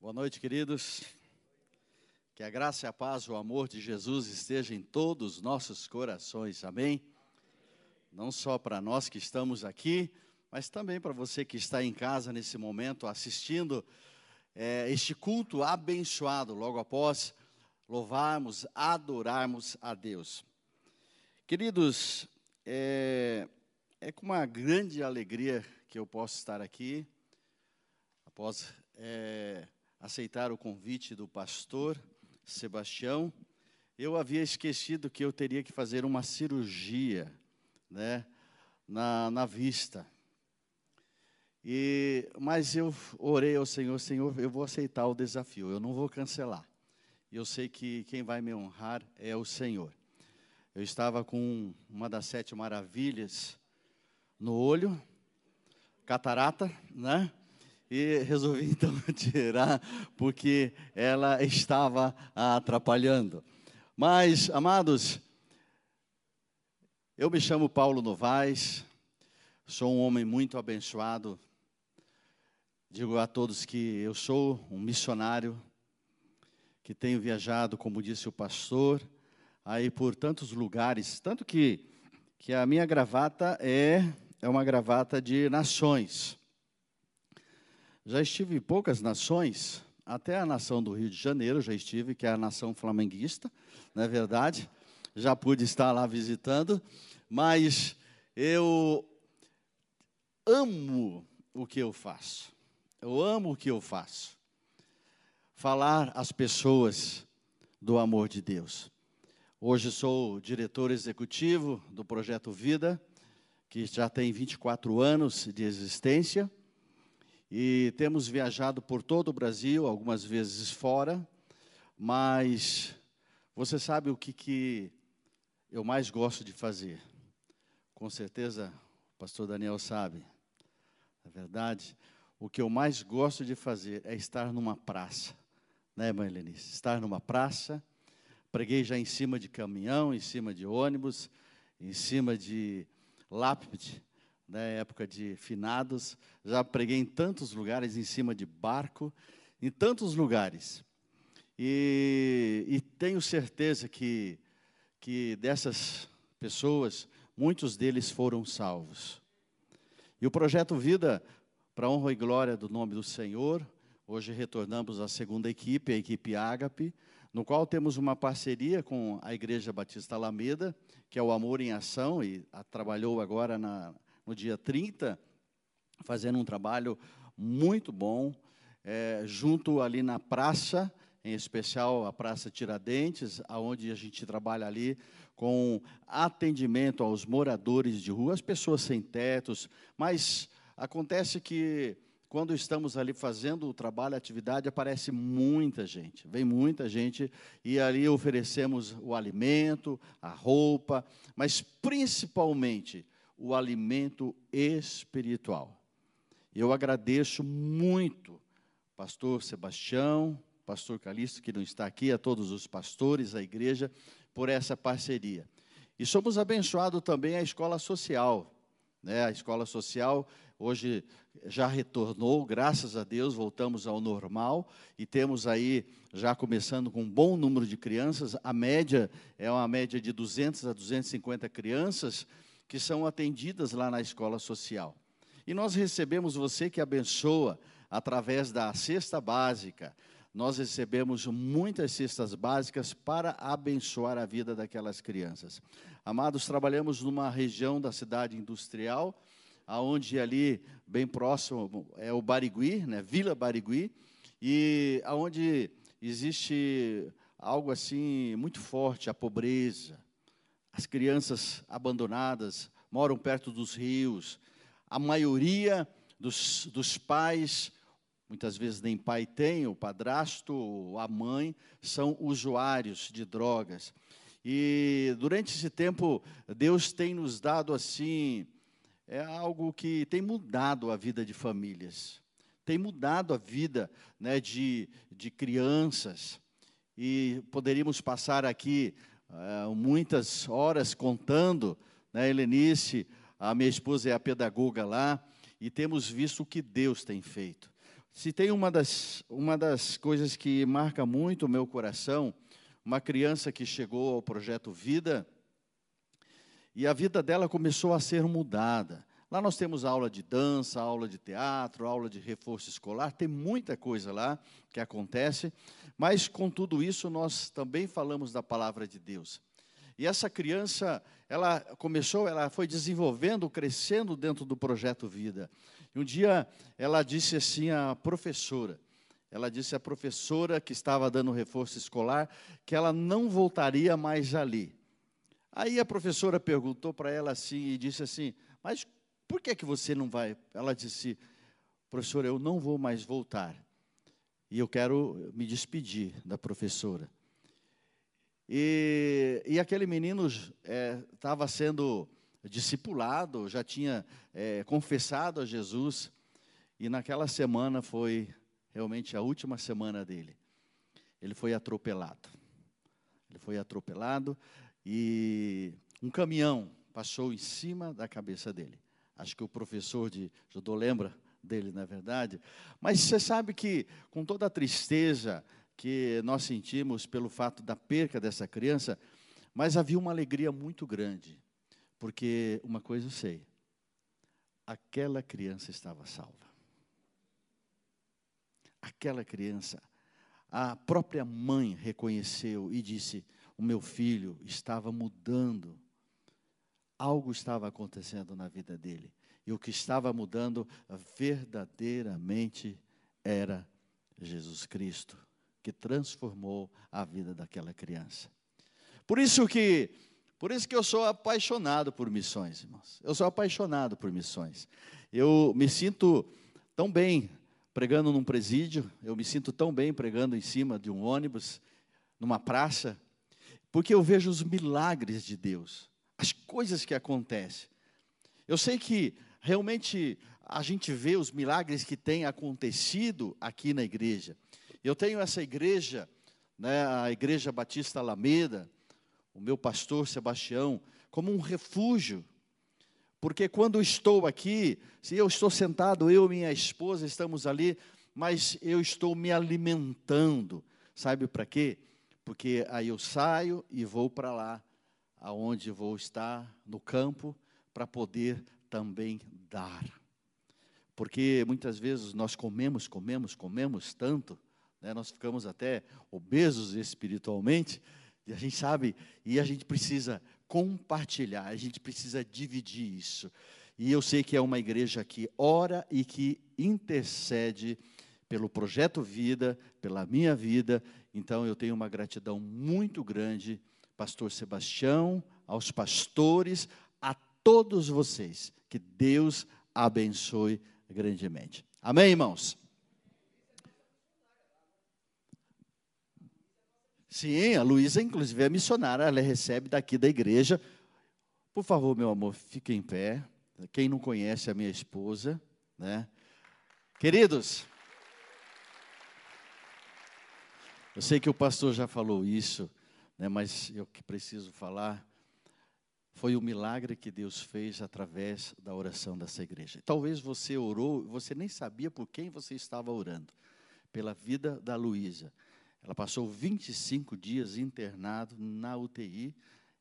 Boa noite, queridos. Que a graça, a paz, o amor de Jesus esteja em todos os nossos corações, amém? Não só para nós que estamos aqui, mas também para você que está em casa nesse momento assistindo é, este culto abençoado, logo após louvarmos, adorarmos a Deus. Queridos, é, é com uma grande alegria que eu posso estar aqui, após é, aceitar o convite do pastor Sebastião, eu havia esquecido que eu teria que fazer uma cirurgia, né, na, na vista. E, mas eu orei ao Senhor, Senhor, eu vou aceitar o desafio, eu não vou cancelar. Eu sei que quem vai me honrar é o Senhor. Eu estava com uma das sete maravilhas no olho, catarata, né? E resolvi então tirar porque ela estava atrapalhando. Mas, amados, eu me chamo Paulo Novaes, sou um homem muito abençoado. Digo a todos que eu sou um missionário que tenho viajado, como disse o pastor, aí por tantos lugares, tanto que que a minha gravata é é uma gravata de nações. Já estive em poucas nações, até a nação do Rio de Janeiro já estive, que é a nação flamenguista, não é verdade? Já pude estar lá visitando, mas eu amo o que eu faço. Eu amo o que eu faço. Falar às pessoas do amor de Deus. Hoje sou diretor executivo do projeto Vida, que já tem 24 anos de existência e temos viajado por todo o Brasil, algumas vezes fora, mas você sabe o que, que eu mais gosto de fazer? Com certeza o pastor Daniel sabe. Na verdade, o que eu mais gosto de fazer é estar numa praça, né, mãe Lenice? Estar numa praça, preguei já em cima de caminhão, em cima de ônibus, em cima de lápide, né, época de finados, já preguei em tantos lugares, em cima de barco, em tantos lugares. E, e tenho certeza que, que dessas pessoas, muitos deles foram salvos. E o projeto Vida, para honra e glória do nome do Senhor, hoje retornamos à segunda equipe, a equipe Ágape, no qual temos uma parceria com a Igreja Batista Alameda, que é o Amor em Ação, e a, trabalhou agora na, no dia 30, fazendo um trabalho muito bom, é, junto ali na praça, em especial a Praça Tiradentes, aonde a gente trabalha ali com atendimento aos moradores de rua, as pessoas sem tetos, mas acontece que quando estamos ali fazendo o trabalho, a atividade, aparece muita gente, vem muita gente e ali oferecemos o alimento, a roupa, mas principalmente o alimento espiritual. Eu agradeço muito, pastor Sebastião, pastor Calixto, que não está aqui, a todos os pastores, a igreja, por essa parceria. E somos abençoados também a escola social. Né? A escola social hoje já retornou, graças a Deus, voltamos ao normal e temos aí, já começando com um bom número de crianças, a média é uma média de 200 a 250 crianças, que são atendidas lá na escola social. E nós recebemos você que abençoa através da cesta básica. Nós recebemos muitas cestas básicas para abençoar a vida daquelas crianças. Amados, trabalhamos numa região da cidade industrial, aonde ali bem próximo é o Barigui, né, Vila Barigui, e aonde existe algo assim muito forte, a pobreza, as crianças abandonadas moram perto dos rios. A maioria dos, dos pais, muitas vezes nem pai tem, o padrasto, a mãe, são usuários de drogas. E durante esse tempo, Deus tem nos dado assim, é algo que tem mudado a vida de famílias, tem mudado a vida né, de, de crianças. E poderíamos passar aqui uh, muitas horas contando, né, Helenice, a minha esposa é a pedagoga lá, e temos visto o que Deus tem feito. Se tem uma das, uma das coisas que marca muito o meu coração, uma criança que chegou ao projeto Vida, e a vida dela começou a ser mudada. Lá nós temos aula de dança, aula de teatro, aula de reforço escolar, tem muita coisa lá que acontece, mas com tudo isso nós também falamos da palavra de Deus. E essa criança, ela começou, ela foi desenvolvendo, crescendo dentro do projeto Vida. E um dia ela disse assim à professora, ela disse à professora que estava dando reforço escolar que ela não voltaria mais ali. Aí a professora perguntou para ela assim e disse assim: "Mas por que, que você não vai? Ela disse, professor, eu não vou mais voltar. E eu quero me despedir da professora. E, e aquele menino estava é, sendo discipulado, já tinha é, confessado a Jesus, e naquela semana foi realmente a última semana dele. Ele foi atropelado. Ele foi atropelado e um caminhão passou em cima da cabeça dele. Acho que o professor de judô lembra dele, na é verdade. Mas você sabe que, com toda a tristeza que nós sentimos pelo fato da perca dessa criança, mas havia uma alegria muito grande, porque uma coisa eu sei: aquela criança estava salva. Aquela criança, a própria mãe reconheceu e disse: O meu filho estava mudando algo estava acontecendo na vida dele. E o que estava mudando verdadeiramente era Jesus Cristo, que transformou a vida daquela criança. Por isso que, por isso que eu sou apaixonado por missões, irmãos. Eu sou apaixonado por missões. Eu me sinto tão bem pregando num presídio, eu me sinto tão bem pregando em cima de um ônibus, numa praça, porque eu vejo os milagres de Deus as coisas que acontecem. Eu sei que realmente a gente vê os milagres que têm acontecido aqui na igreja. Eu tenho essa igreja, né, a Igreja Batista Alameda, o meu pastor Sebastião, como um refúgio. Porque quando estou aqui, se eu estou sentado, eu e minha esposa estamos ali, mas eu estou me alimentando. Sabe para quê? Porque aí eu saio e vou para lá aonde vou estar no campo para poder também dar. Porque muitas vezes nós comemos, comemos, comemos tanto, né, nós ficamos até obesos espiritualmente, e a gente sabe, e a gente precisa compartilhar, a gente precisa dividir isso. E eu sei que é uma igreja que ora e que intercede pelo projeto Vida, pela minha vida, então eu tenho uma gratidão muito grande pastor Sebastião, aos pastores, todos vocês. Que Deus abençoe grandemente. Amém, irmãos? Sim, a Luísa, inclusive, é missionária, ela recebe daqui da igreja. Por favor, meu amor, fique em pé. Quem não conhece a minha esposa, né? Queridos, eu sei que o pastor já falou isso, né, mas eu que preciso falar foi o milagre que Deus fez através da oração dessa igreja. Talvez você orou, você nem sabia por quem você estava orando, pela vida da Luísa. Ela passou 25 dias internado na UTI,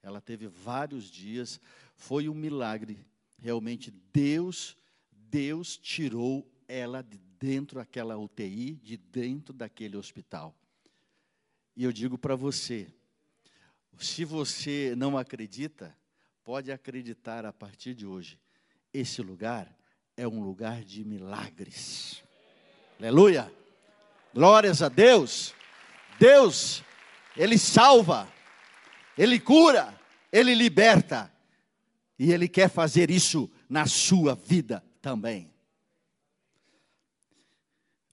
ela teve vários dias, foi um milagre. Realmente Deus, Deus tirou ela de dentro daquela UTI, de dentro daquele hospital. E eu digo para você, se você não acredita, pode acreditar a partir de hoje. Esse lugar é um lugar de milagres. Aleluia! Glórias a Deus! Deus, Ele salva, Ele cura, Ele liberta. E Ele quer fazer isso na sua vida também.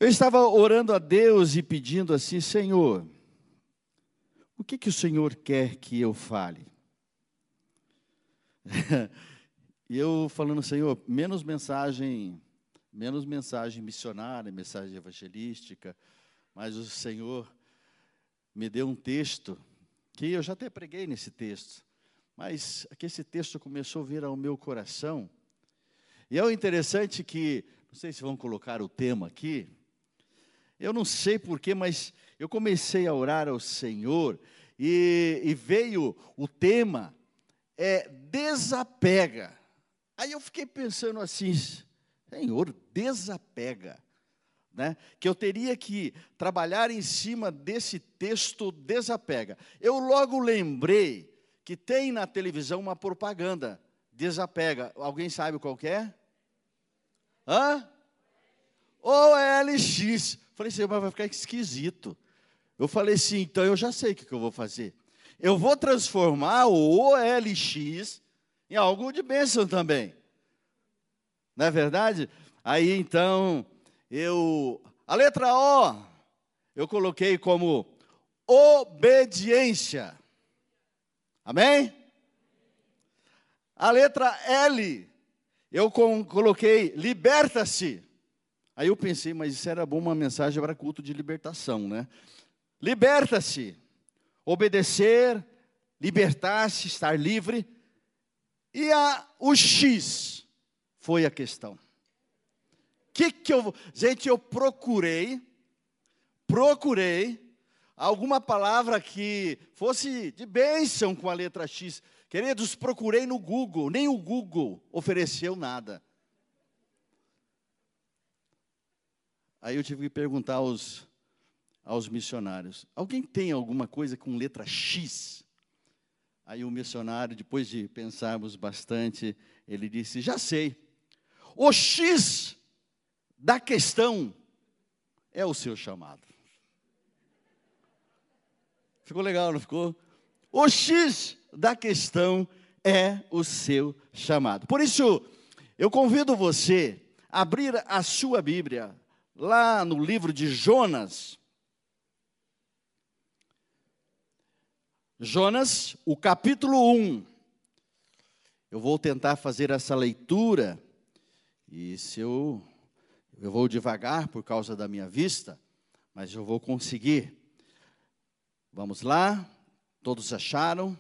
Eu estava orando a Deus e pedindo assim, Senhor, o que, que o Senhor quer que eu fale? e eu falando, Senhor, menos mensagem, menos mensagem missionária, mensagem evangelística, mas o Senhor me deu um texto que eu já até preguei nesse texto, mas que esse texto começou a vir ao meu coração. E é o interessante que, não sei se vão colocar o tema aqui, Eu não sei porquê, mas eu comecei a orar ao Senhor e, e veio o tema é desapega. Aí eu fiquei pensando assim, Senhor, desapega. Né? Que eu teria que trabalhar em cima desse texto desapega. Eu logo lembrei que tem na televisão uma propaganda, desapega. Alguém sabe qual é? Hã? OLX. Falei assim, mas vai ficar esquisito. Eu falei assim, então eu já sei o que eu vou fazer. Eu vou transformar o OLX em algo de bênção também. Não é verdade? Aí então, eu. A letra O, eu coloquei como obediência. Amém? A letra L, eu coloquei liberta-se. Aí eu pensei, mas isso era bom uma mensagem para culto de libertação, né? Liberta-se, obedecer, libertar-se, estar livre. E a, o X foi a questão. Que que eu, gente, eu procurei, procurei alguma palavra que fosse de bênção com a letra X. Queridos, procurei no Google, nem o Google ofereceu nada. Aí eu tive que perguntar aos, aos missionários: alguém tem alguma coisa com letra X? Aí o missionário, depois de pensarmos bastante, ele disse: Já sei. O X da questão é o seu chamado. Ficou legal, não ficou? O X da questão é o seu chamado. Por isso, eu convido você a abrir a sua Bíblia lá no livro de Jonas. Jonas, o capítulo 1. Eu vou tentar fazer essa leitura, e se eu, eu vou devagar por causa da minha vista, mas eu vou conseguir. Vamos lá, todos acharam?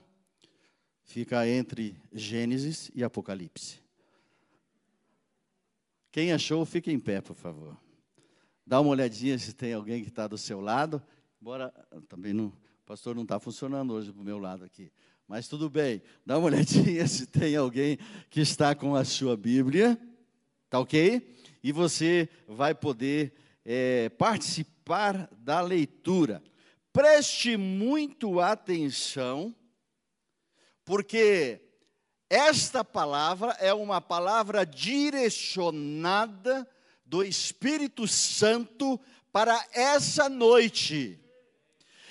Fica entre Gênesis e Apocalipse. Quem achou, fique em pé, por favor. Dá uma olhadinha se tem alguém que está do seu lado. Embora também não, pastor não está funcionando hoje do meu lado aqui. Mas tudo bem, dá uma olhadinha se tem alguém que está com a sua Bíblia, tá ok? E você vai poder é, participar da leitura. Preste muito atenção, porque esta palavra é uma palavra direcionada do Espírito Santo para essa noite.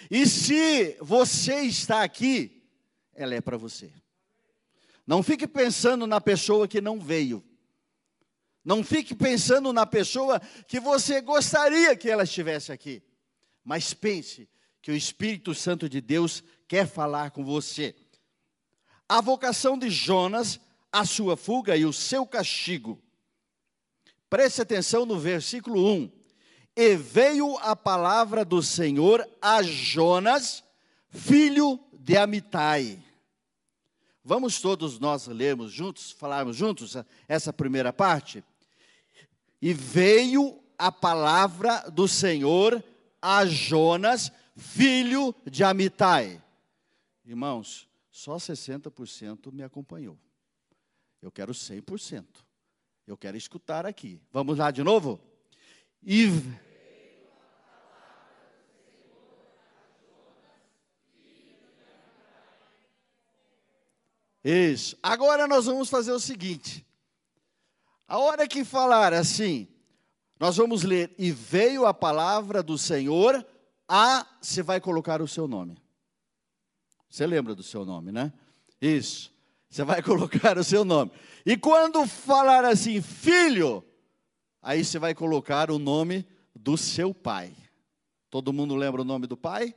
E se você está aqui, ela é para você. Não fique pensando na pessoa que não veio. Não fique pensando na pessoa que você gostaria que ela estivesse aqui. Mas pense que o Espírito Santo de Deus quer falar com você. A vocação de Jonas, a sua fuga e o seu castigo Preste atenção no versículo 1. E veio a palavra do Senhor a Jonas, filho de Amitai. Vamos todos nós lermos juntos, falarmos juntos essa primeira parte? E veio a palavra do Senhor a Jonas, filho de Amitai. Irmãos, só 60% me acompanhou. Eu quero 100%. Eu quero escutar aqui. Vamos lá de novo? E. Isso. Agora nós vamos fazer o seguinte. A hora que falar assim, nós vamos ler, e veio a palavra do Senhor, a, você vai colocar o seu nome. Você lembra do seu nome, né? Isso. Você vai colocar o seu nome. E quando falar assim, filho, aí você vai colocar o nome do seu pai. Todo mundo lembra o nome do pai?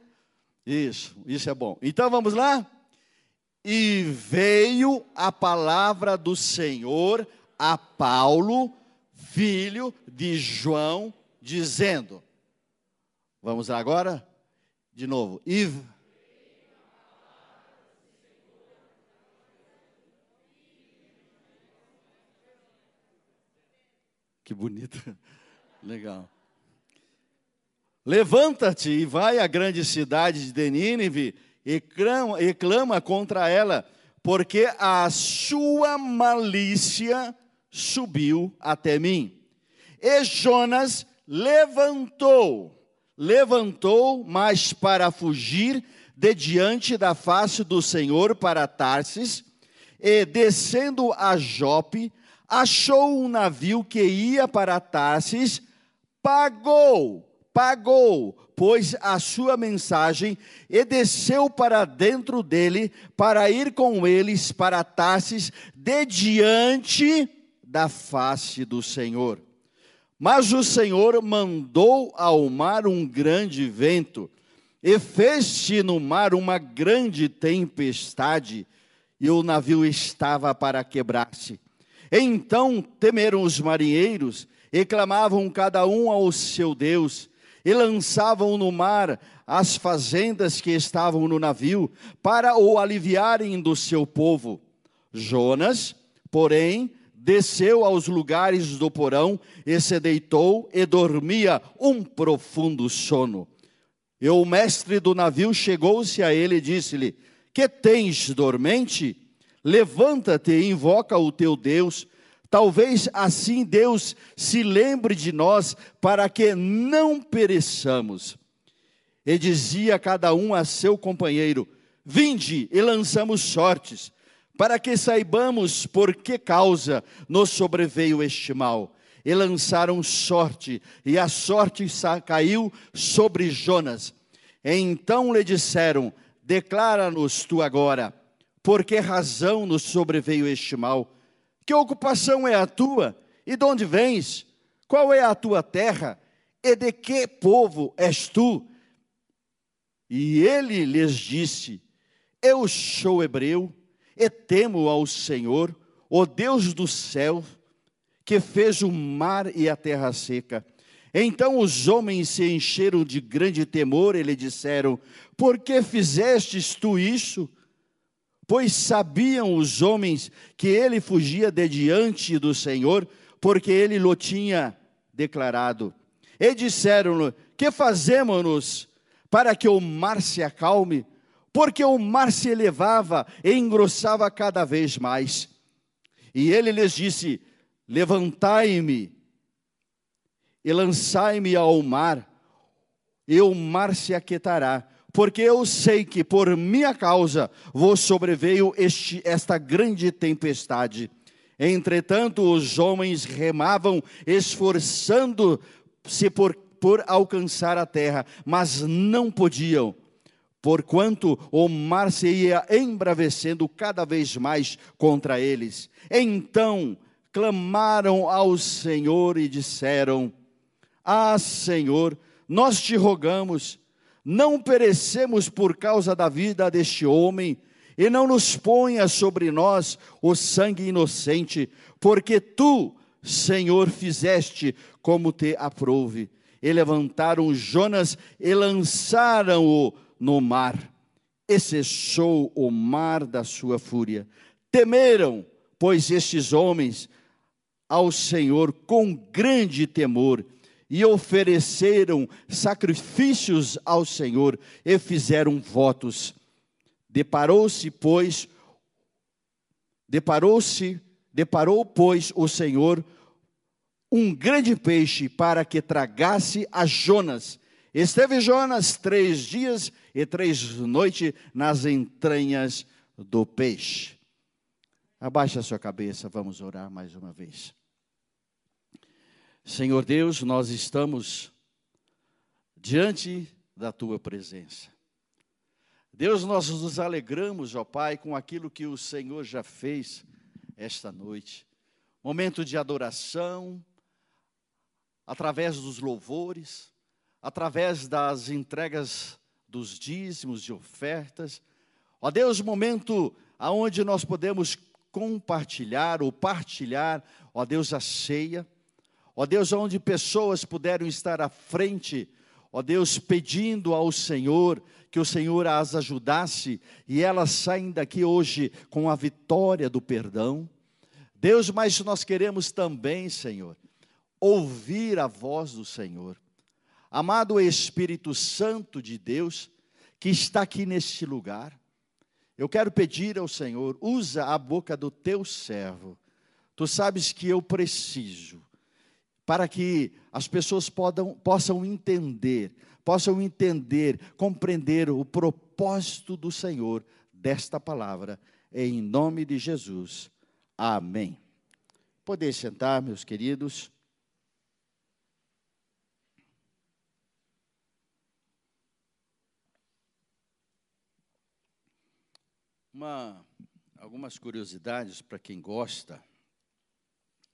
Isso, isso é bom. Então vamos lá? E veio a palavra do Senhor a Paulo, filho de João, dizendo: Vamos lá agora? De novo. E Que bonito. Legal. Levanta-te e vai à grande cidade de Nínive e clama, e clama contra ela, porque a sua malícia subiu até mim. E Jonas levantou, levantou, mas para fugir de diante da face do Senhor para Tarsis, e descendo a Jope, achou um navio que ia para Tarsis, pagou pagou, pois, a sua mensagem e desceu para dentro dele para ir com eles para Tarsis de diante da face do Senhor. Mas o Senhor mandou ao mar um grande vento e fez-se no mar uma grande tempestade e o navio estava para quebrar-se. Então temeram os marinheiros e clamavam cada um ao seu Deus e lançavam no mar as fazendas que estavam no navio, para o aliviarem do seu povo. Jonas, porém, desceu aos lugares do porão e se deitou e dormia um profundo sono. E o mestre do navio chegou-se a ele e disse-lhe: Que tens dormente? Levanta-te e invoca o teu Deus Talvez assim Deus se lembre de nós para que não pereçamos. E dizia cada um a seu companheiro: Vinde e lançamos sortes, para que saibamos por que causa nos sobreveio este mal. E lançaram sorte, e a sorte caiu sobre Jonas. Então lhe disseram: Declara-nos tu agora, por que razão nos sobreveio este mal? Que ocupação é a tua? E de onde vens? Qual é a tua terra? E de que povo és tu? E ele lhes disse: Eu sou hebreu e temo ao Senhor, o Deus do céu, que fez o mar e a terra seca. Então os homens se encheram de grande temor e lhe disseram: Por que fizestes tu isso? Pois sabiam os homens que ele fugia de diante do Senhor, porque ele lo tinha declarado. E disseram-lhe: Que fazemos-nos para que o mar se acalme? Porque o mar se elevava e engrossava cada vez mais. E ele lhes disse: Levantai-me e lançai-me ao mar, e o mar se aquietará porque eu sei que por minha causa vos sobreveio este, esta grande tempestade. Entretanto, os homens remavam, esforçando-se por, por alcançar a terra, mas não podiam, porquanto o mar se ia embravecendo cada vez mais contra eles. Então clamaram ao Senhor e disseram: Ah, Senhor, nós te rogamos não perecemos por causa da vida deste homem, e não nos ponha sobre nós o sangue inocente, porque tu, Senhor, fizeste como te aprouve. E levantaram Jonas e lançaram-o no mar, e cessou o mar da sua fúria. Temeram, pois, estes homens ao Senhor com grande temor, e ofereceram sacrifícios ao Senhor e fizeram votos. Deparou-se, pois, deparou-se, deparou, pois, o Senhor um grande peixe para que tragasse a Jonas. Esteve Jonas três dias e três noites nas entranhas do peixe. Abaixe a sua cabeça, vamos orar mais uma vez. Senhor Deus, nós estamos diante da tua presença. Deus, nós nos alegramos, ó Pai, com aquilo que o Senhor já fez esta noite. Momento de adoração, através dos louvores, através das entregas dos dízimos e ofertas. Ó Deus, momento aonde nós podemos compartilhar ou partilhar, ó Deus, a ceia Ó Deus, onde pessoas puderam estar à frente, ó Deus, pedindo ao Senhor que o Senhor as ajudasse e elas saem daqui hoje com a vitória do perdão. Deus, mas nós queremos também, Senhor, ouvir a voz do Senhor. Amado Espírito Santo de Deus, que está aqui neste lugar, eu quero pedir ao Senhor, usa a boca do teu servo. Tu sabes que eu preciso, para que as pessoas podam, possam entender, possam entender, compreender o propósito do Senhor desta palavra, em nome de Jesus. Amém. Poder sentar, meus queridos. Uma, algumas curiosidades para quem gosta,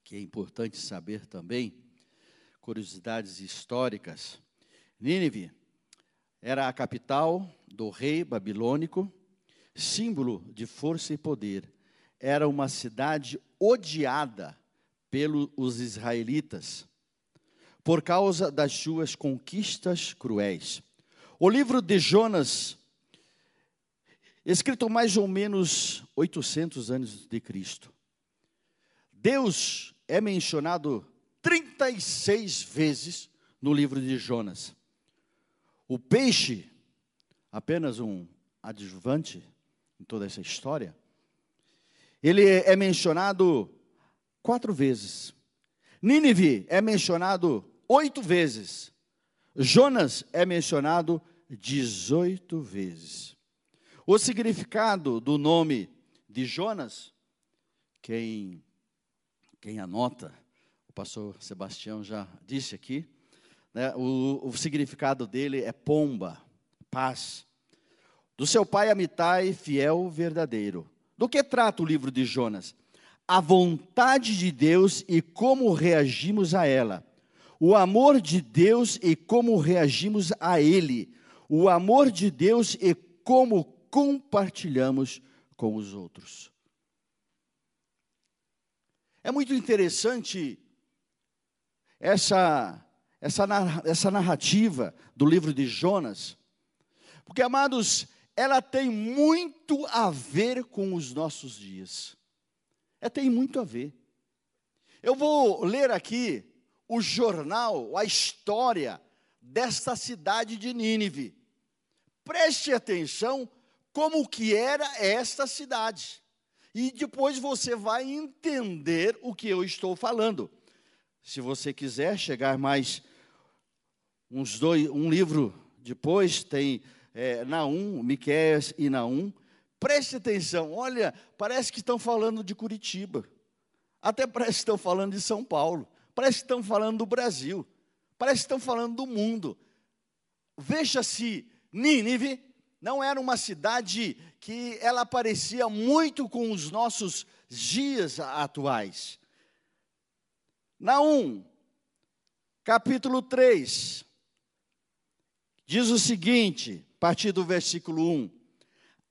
que é importante saber também, curiosidades históricas. Nínive era a capital do rei babilônico, símbolo de força e poder. Era uma cidade odiada pelos israelitas por causa das suas conquistas cruéis. O livro de Jonas escrito mais ou menos 800 anos de Cristo. Deus é mencionado 36 vezes no livro de Jonas. O peixe, apenas um adjuvante em toda essa história, ele é mencionado quatro vezes. Nínive é mencionado oito vezes. Jonas é mencionado 18 vezes. O significado do nome de Jonas, quem, quem anota, o pastor Sebastião já disse aqui, né, o, o significado dele é pomba, paz. Do seu pai Amitai, fiel, verdadeiro. Do que trata o livro de Jonas? A vontade de Deus e como reagimos a ela. O amor de Deus e como reagimos a ele. O amor de Deus e como compartilhamos com os outros. É muito interessante essa, essa, essa narrativa do livro de Jonas, porque, amados, ela tem muito a ver com os nossos dias. É, tem muito a ver. Eu vou ler aqui o jornal, a história desta cidade de Nínive. Preste atenção como que era esta cidade. E depois você vai entender o que eu estou falando. Se você quiser chegar mais uns dois, um livro depois tem é, Naum, Miqueias e Naum. Preste atenção, olha, parece que estão falando de Curitiba. Até parece que estão falando de São Paulo. Parece que estão falando do Brasil. Parece que estão falando do mundo. Veja se Nínive não era uma cidade que ela parecia muito com os nossos dias atuais. Naum, capítulo 3, diz o seguinte, a partir do versículo 1: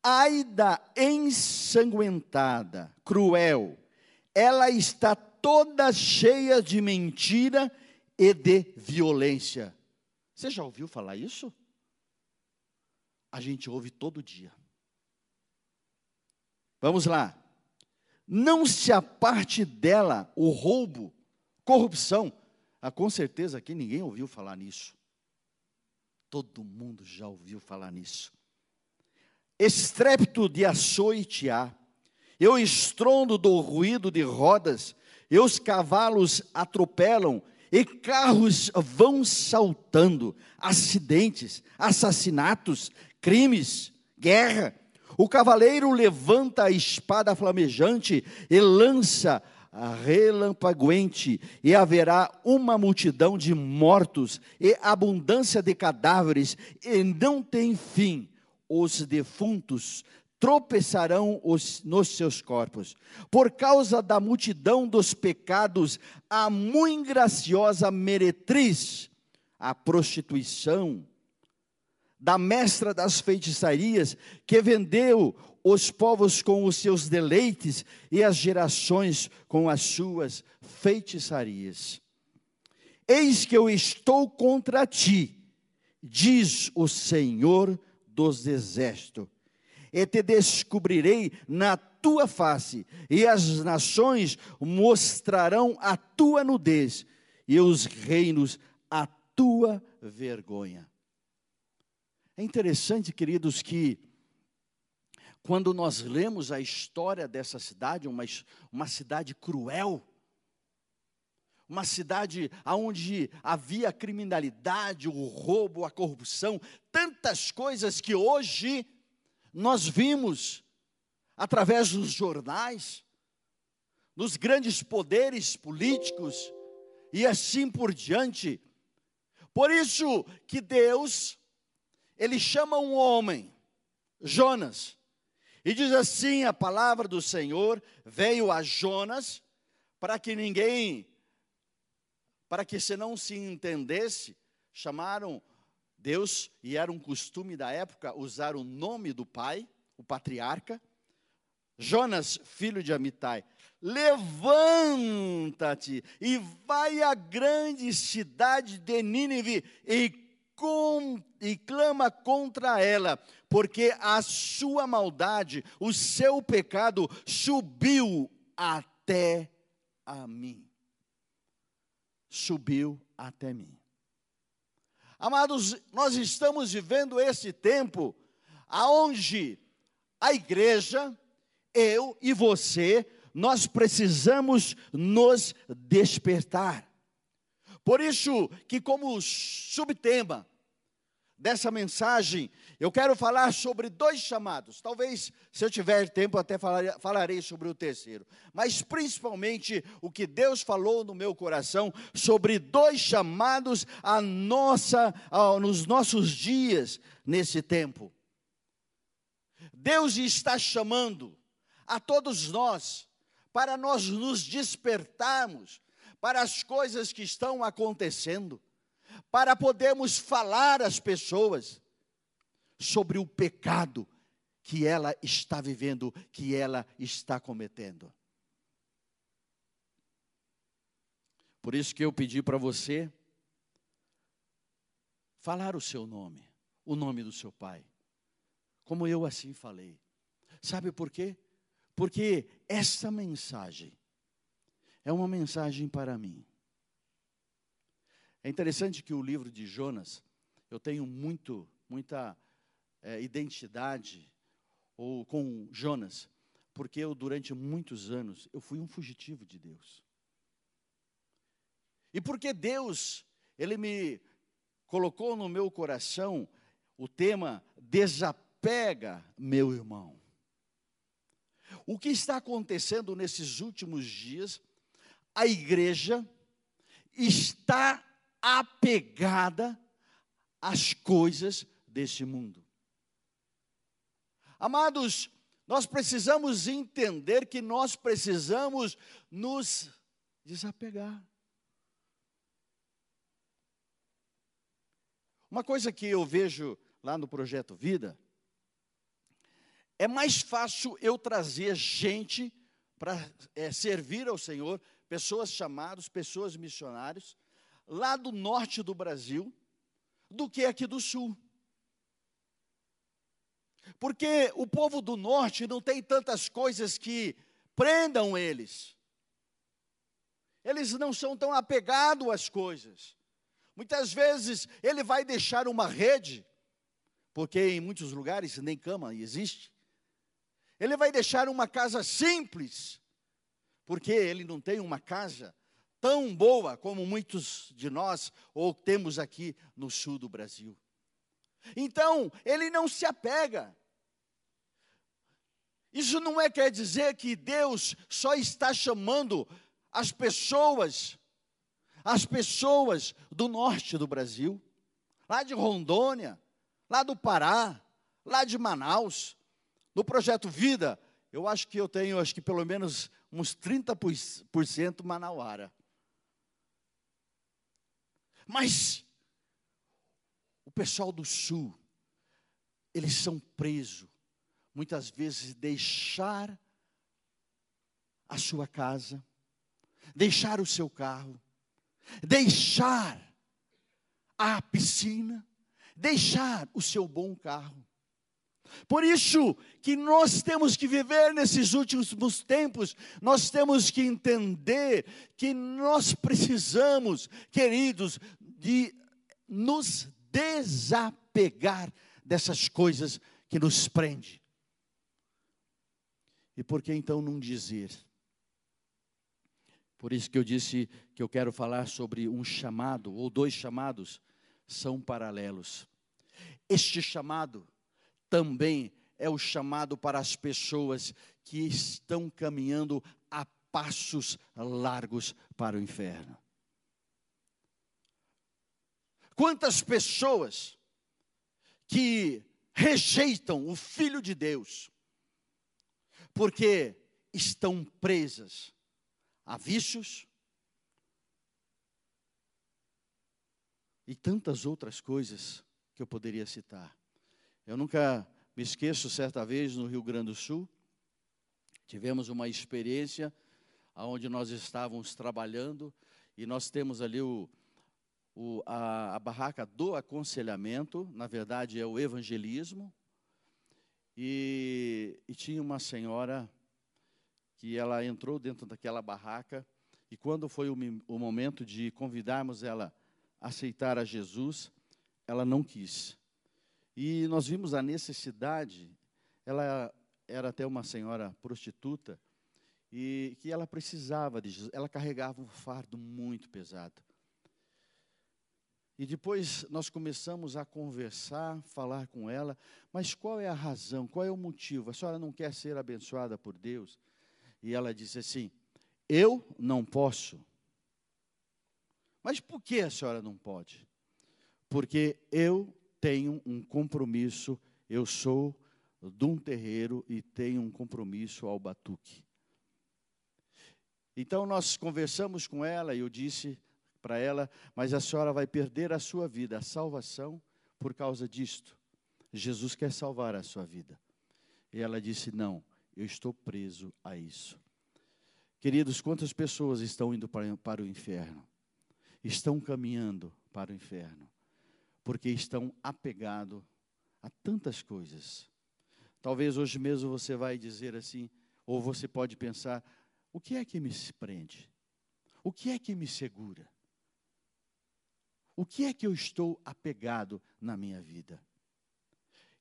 Ai da ensanguentada, cruel, ela está toda cheia de mentira e de violência. Você já ouviu falar isso? a gente ouve todo dia. Vamos lá. Não se aparte dela o roubo, corrupção. Ah, com certeza aqui ninguém ouviu falar nisso. Todo mundo já ouviu falar nisso. Estrépito de açoite há, e o estrondo do ruído de rodas, e os cavalos atropelam, e carros vão saltando, acidentes, assassinatos, crimes, guerra. O cavaleiro levanta a espada flamejante e lança relampaguente, e haverá uma multidão de mortos e abundância de cadáveres, e não tem fim. Os defuntos tropeçarão os, nos seus corpos. Por causa da multidão dos pecados, a muito graciosa meretriz, a prostituição, da mestra das feitiçarias, que vendeu os povos com os seus deleites e as gerações com as suas feitiçarias. Eis que eu estou contra ti, diz o Senhor dos exércitos, e te descobrirei na tua face, e as nações mostrarão a tua nudez, e os reinos a tua vergonha. É interessante, queridos, que quando nós lemos a história dessa cidade, uma, uma cidade cruel, uma cidade onde havia criminalidade, o roubo, a corrupção, tantas coisas que hoje nós vimos através dos jornais, nos grandes poderes políticos e assim por diante. Por isso que Deus, ele chama um homem, Jonas, e diz assim: a palavra do Senhor veio a Jonas para que ninguém para que se não se entendesse, chamaram Deus, e era um costume da época usar o nome do pai, o patriarca, Jonas, filho de Amitai, levanta-te e vai à grande cidade de Nínive e, com, e clama contra ela, porque a sua maldade, o seu pecado subiu até a mim subiu até mim. Amados, nós estamos vivendo esse tempo aonde a igreja, eu e você, nós precisamos nos despertar. Por isso que como subtema dessa mensagem, eu quero falar sobre dois chamados. Talvez, se eu tiver tempo, até falarei sobre o terceiro. Mas, principalmente, o que Deus falou no meu coração sobre dois chamados a nossa, a, nos nossos dias, nesse tempo. Deus está chamando a todos nós para nós nos despertarmos para as coisas que estão acontecendo para podermos falar às pessoas sobre o pecado que ela está vivendo, que ela está cometendo. Por isso que eu pedi para você falar o seu nome, o nome do seu pai, como eu assim falei. Sabe por quê? Porque essa mensagem é uma mensagem para mim. É interessante que o livro de Jonas, eu tenho muito, muita é, identidade ou com Jonas, porque eu durante muitos anos eu fui um fugitivo de Deus. E porque Deus, ele me colocou no meu coração o tema desapega meu irmão. O que está acontecendo nesses últimos dias? A igreja está apegada às coisas deste mundo. Amados, nós precisamos entender que nós precisamos nos desapegar. Uma coisa que eu vejo lá no projeto Vida é mais fácil eu trazer gente para é, servir ao Senhor, pessoas chamadas, pessoas missionários, lá do norte do Brasil do que aqui do sul. Porque o povo do norte não tem tantas coisas que prendam eles. Eles não são tão apegados às coisas. Muitas vezes ele vai deixar uma rede, porque em muitos lugares nem cama existe. Ele vai deixar uma casa simples, porque ele não tem uma casa tão boa como muitos de nós ou temos aqui no sul do Brasil. Então, ele não se apega. Isso não é quer dizer que Deus só está chamando as pessoas, as pessoas do norte do Brasil, lá de Rondônia, lá do Pará, lá de Manaus. No projeto Vida, eu acho que eu tenho, acho que pelo menos uns 30% manauara. Mas o pessoal do sul, eles são presos, muitas vezes deixar a sua casa, deixar o seu carro, deixar a piscina, deixar o seu bom carro. Por isso que nós temos que viver nesses últimos tempos, nós temos que entender que nós precisamos, queridos, de nos desapegar dessas coisas que nos prende. E por que então não dizer? Por isso que eu disse que eu quero falar sobre um chamado, ou dois chamados, são paralelos. Este chamado também é o chamado para as pessoas que estão caminhando a passos largos para o inferno. Quantas pessoas que rejeitam o Filho de Deus, porque estão presas a vícios e tantas outras coisas que eu poderia citar. Eu nunca me esqueço, certa vez no Rio Grande do Sul, tivemos uma experiência onde nós estávamos trabalhando e nós temos ali o, o, a, a barraca do aconselhamento, na verdade é o evangelismo, e, e tinha uma senhora que ela entrou dentro daquela barraca e quando foi o, o momento de convidarmos ela a aceitar a Jesus, ela não quis. E nós vimos a necessidade, ela era até uma senhora prostituta, e que ela precisava de Jesus, ela carregava um fardo muito pesado. E depois nós começamos a conversar, falar com ela, mas qual é a razão, qual é o motivo? A senhora não quer ser abençoada por Deus? E ela disse assim: Eu não posso. Mas por que a senhora não pode? Porque eu tenho um compromisso, eu sou de um terreiro e tenho um compromisso ao batuque. Então nós conversamos com ela e eu disse para ela, mas a senhora vai perder a sua vida, a salvação, por causa disto. Jesus quer salvar a sua vida. E ela disse: Não, eu estou preso a isso. Queridos, quantas pessoas estão indo para, para o inferno? Estão caminhando para o inferno, porque estão apegados a tantas coisas. Talvez hoje mesmo você vai dizer assim, ou você pode pensar: o que é que me prende? O que é que me segura? O que é que eu estou apegado na minha vida?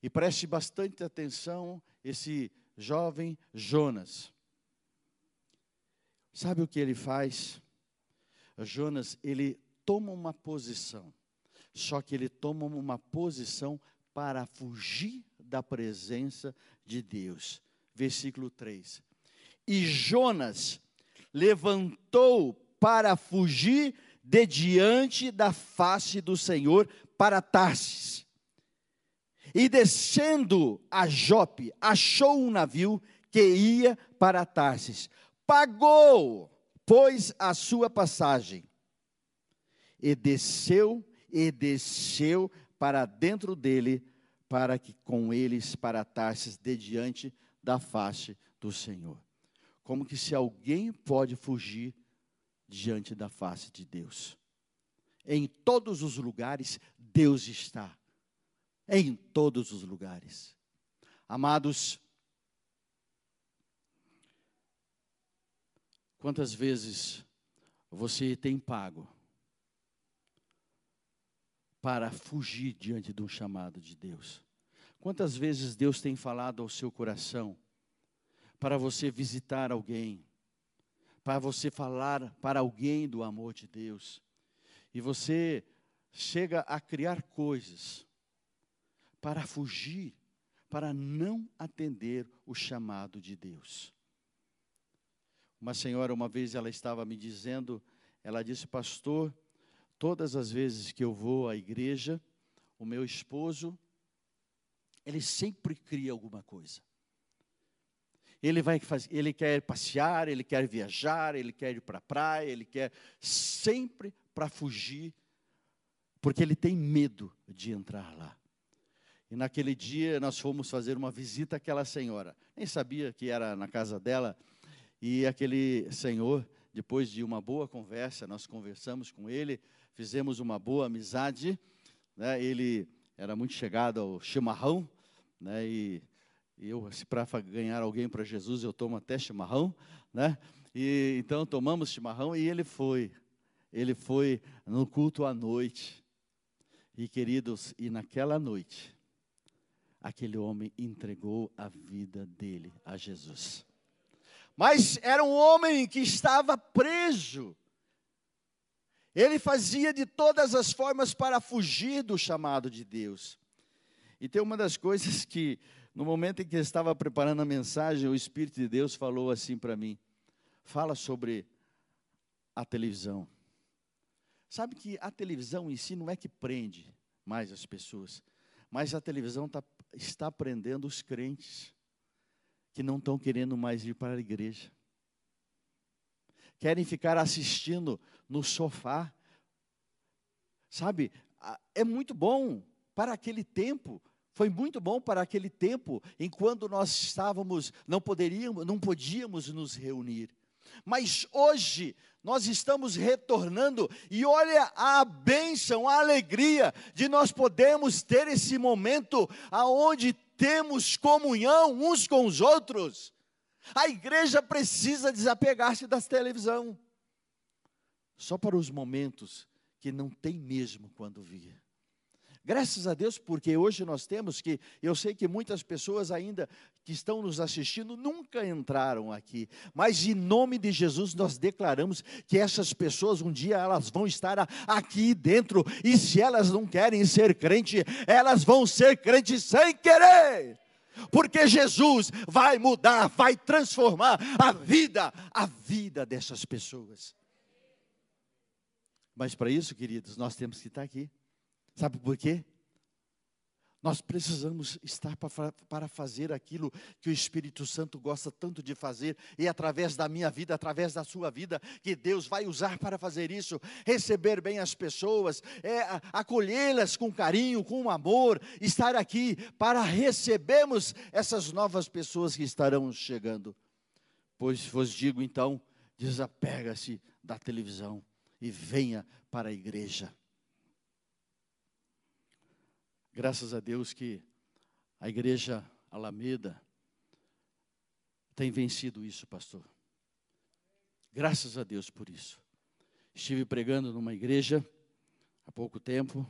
E preste bastante atenção esse jovem Jonas. Sabe o que ele faz? Jonas, ele toma uma posição, só que ele toma uma posição para fugir da presença de Deus. Versículo 3. E Jonas levantou para fugir de diante da face do Senhor para Tarsis. E descendo a Jope, achou um navio que ia para Tarsis pagou, pois, a sua passagem, e desceu, e desceu para dentro dele, para que com eles paratasse de diante da face do Senhor. Como que se alguém pode fugir diante da face de Deus? Em todos os lugares, Deus está. Em todos os lugares. Amados, Quantas vezes você tem pago para fugir diante de um chamado de Deus? Quantas vezes Deus tem falado ao seu coração para você visitar alguém, para você falar para alguém do amor de Deus, e você chega a criar coisas para fugir, para não atender o chamado de Deus. Uma senhora, uma vez, ela estava me dizendo, ela disse, pastor, todas as vezes que eu vou à igreja, o meu esposo, ele sempre cria alguma coisa. Ele vai fazer, ele quer passear, ele quer viajar, ele quer ir para a praia, ele quer sempre para fugir, porque ele tem medo de entrar lá. E naquele dia nós fomos fazer uma visita àquela senhora. Nem sabia que era na casa dela, e aquele senhor, depois de uma boa conversa, nós conversamos com ele, fizemos uma boa amizade. Né? Ele era muito chegado ao chimarrão, né? e, eu, se para ganhar alguém para Jesus, eu tomo até chimarrão. Né? E, então tomamos chimarrão e ele foi. Ele foi no culto à noite. E queridos, e naquela noite, aquele homem entregou a vida dele a Jesus. Mas era um homem que estava preso. Ele fazia de todas as formas para fugir do chamado de Deus. E tem uma das coisas que, no momento em que eu estava preparando a mensagem, o Espírito de Deus falou assim para mim: fala sobre a televisão. Sabe que a televisão em si não é que prende mais as pessoas, mas a televisão tá, está prendendo os crentes que não estão querendo mais ir para a igreja. Querem ficar assistindo no sofá. Sabe, é muito bom para aquele tempo, foi muito bom para aquele tempo, enquanto nós estávamos, não poderíamos, não podíamos nos reunir. Mas hoje nós estamos retornando e olha a bênção, a alegria de nós podermos ter esse momento aonde temos comunhão uns com os outros. A igreja precisa desapegar-se da televisão. Só para os momentos que não tem mesmo quando vir. Graças a Deus, porque hoje nós temos que, eu sei que muitas pessoas ainda que estão nos assistindo nunca entraram aqui, mas em nome de Jesus nós declaramos que essas pessoas um dia elas vão estar aqui dentro, e se elas não querem ser crente, elas vão ser crentes sem querer. Porque Jesus vai mudar, vai transformar a vida, a vida dessas pessoas. Mas para isso, queridos, nós temos que estar aqui. Sabe por quê? Nós precisamos estar para fazer aquilo que o Espírito Santo gosta tanto de fazer, e através da minha vida, através da sua vida, que Deus vai usar para fazer isso, receber bem as pessoas, é, acolhê-las com carinho, com amor, estar aqui para recebermos essas novas pessoas que estarão chegando. Pois vos digo então, desapega-se da televisão e venha para a igreja. Graças a Deus que a igreja Alameda tem vencido isso, pastor. Graças a Deus por isso. Estive pregando numa igreja há pouco tempo.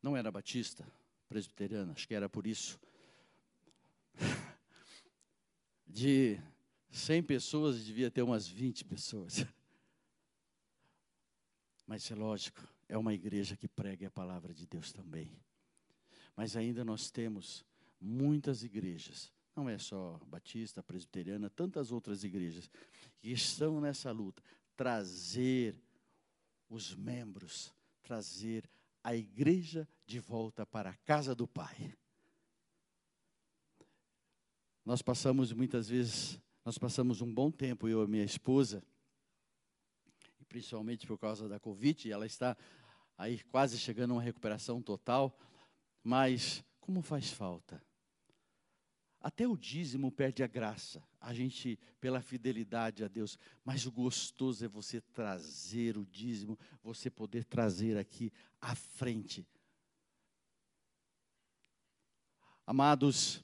Não era batista, presbiteriana, acho que era por isso. De 100 pessoas, devia ter umas 20 pessoas. Mas é lógico, é uma igreja que prega a palavra de Deus também. Mas ainda nós temos muitas igrejas, não é só batista, presbiteriana, tantas outras igrejas, que estão nessa luta, trazer os membros, trazer a igreja de volta para a casa do Pai. Nós passamos muitas vezes, nós passamos um bom tempo, eu e minha esposa, principalmente por causa da Covid, ela está aí quase chegando a uma recuperação total, mas como faz falta? Até o dízimo perde a graça, a gente, pela fidelidade a Deus, mas o gostoso é você trazer o dízimo, você poder trazer aqui à frente. Amados,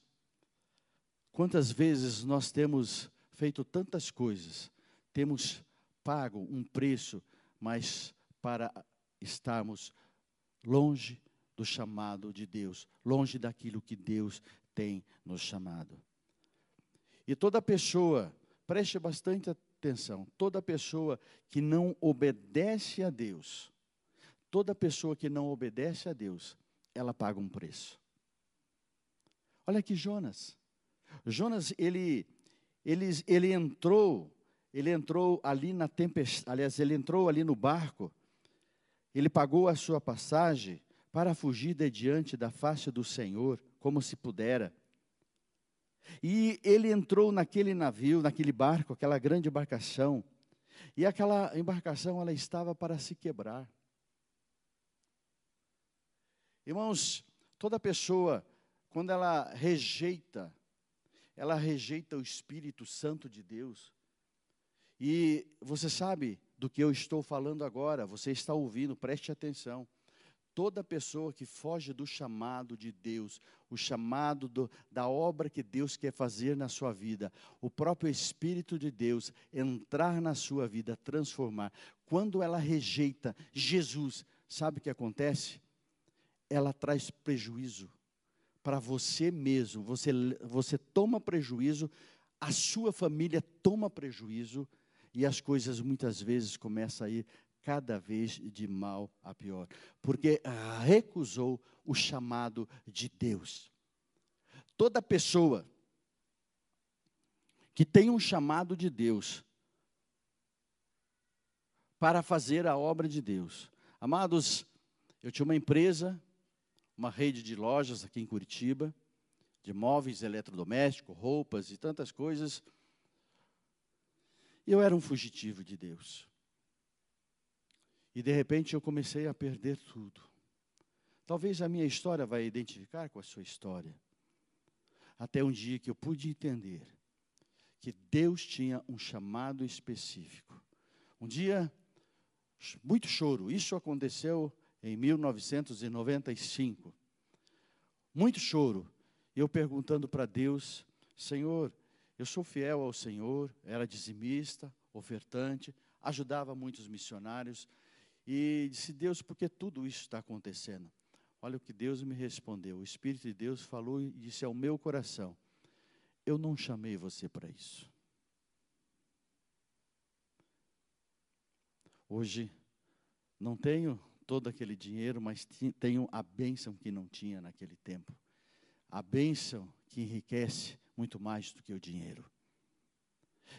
quantas vezes nós temos feito tantas coisas, temos pago um preço, mas para estarmos longe do chamado de Deus, longe daquilo que Deus tem nos chamado. E toda pessoa, preste bastante atenção, toda pessoa que não obedece a Deus, toda pessoa que não obedece a Deus, ela paga um preço. Olha aqui Jonas. Jonas, ele, ele, ele entrou ele entrou ali na tempestade, aliás, ele entrou ali no barco, ele pagou a sua passagem para fugir de diante da face do Senhor, como se pudera. E ele entrou naquele navio, naquele barco, aquela grande embarcação, e aquela embarcação ela estava para se quebrar. Irmãos, toda pessoa, quando ela rejeita, ela rejeita o Espírito Santo de Deus, e você sabe do que eu estou falando agora, você está ouvindo, preste atenção. Toda pessoa que foge do chamado de Deus, o chamado do, da obra que Deus quer fazer na sua vida, o próprio Espírito de Deus entrar na sua vida, transformar, quando ela rejeita Jesus, sabe o que acontece? Ela traz prejuízo para você mesmo. Você, você toma prejuízo, a sua família toma prejuízo e as coisas muitas vezes começam a ir cada vez de mal a pior, porque recusou o chamado de Deus. Toda pessoa que tem um chamado de Deus para fazer a obra de Deus. Amados, eu tinha uma empresa, uma rede de lojas aqui em Curitiba, de móveis eletrodomésticos, roupas e tantas coisas. Eu era um fugitivo de Deus. E de repente eu comecei a perder tudo. Talvez a minha história vai identificar com a sua história. Até um dia que eu pude entender que Deus tinha um chamado específico. Um dia, muito choro, isso aconteceu em 1995. Muito choro. Eu perguntando para Deus, Senhor, eu sou fiel ao Senhor, era dizimista, ofertante, ajudava muitos missionários. E disse, Deus, por que tudo isso está acontecendo? Olha o que Deus me respondeu. O Espírito de Deus falou e disse ao meu coração: Eu não chamei você para isso. Hoje, não tenho todo aquele dinheiro, mas tenho a bênção que não tinha naquele tempo. A bênção que enriquece muito mais do que o dinheiro.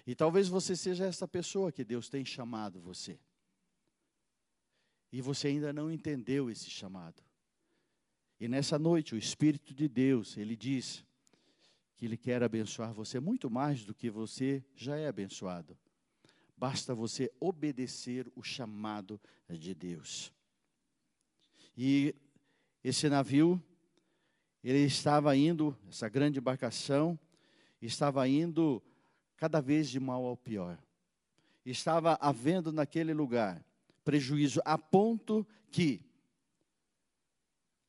E talvez você seja essa pessoa que Deus tem chamado você. E você ainda não entendeu esse chamado. E nessa noite, o Espírito de Deus, ele diz que ele quer abençoar você muito mais do que você já é abençoado. Basta você obedecer o chamado de Deus. E esse navio, ele estava indo, essa grande embarcação, estava indo cada vez de mal ao pior. Estava havendo naquele lugar prejuízo a ponto que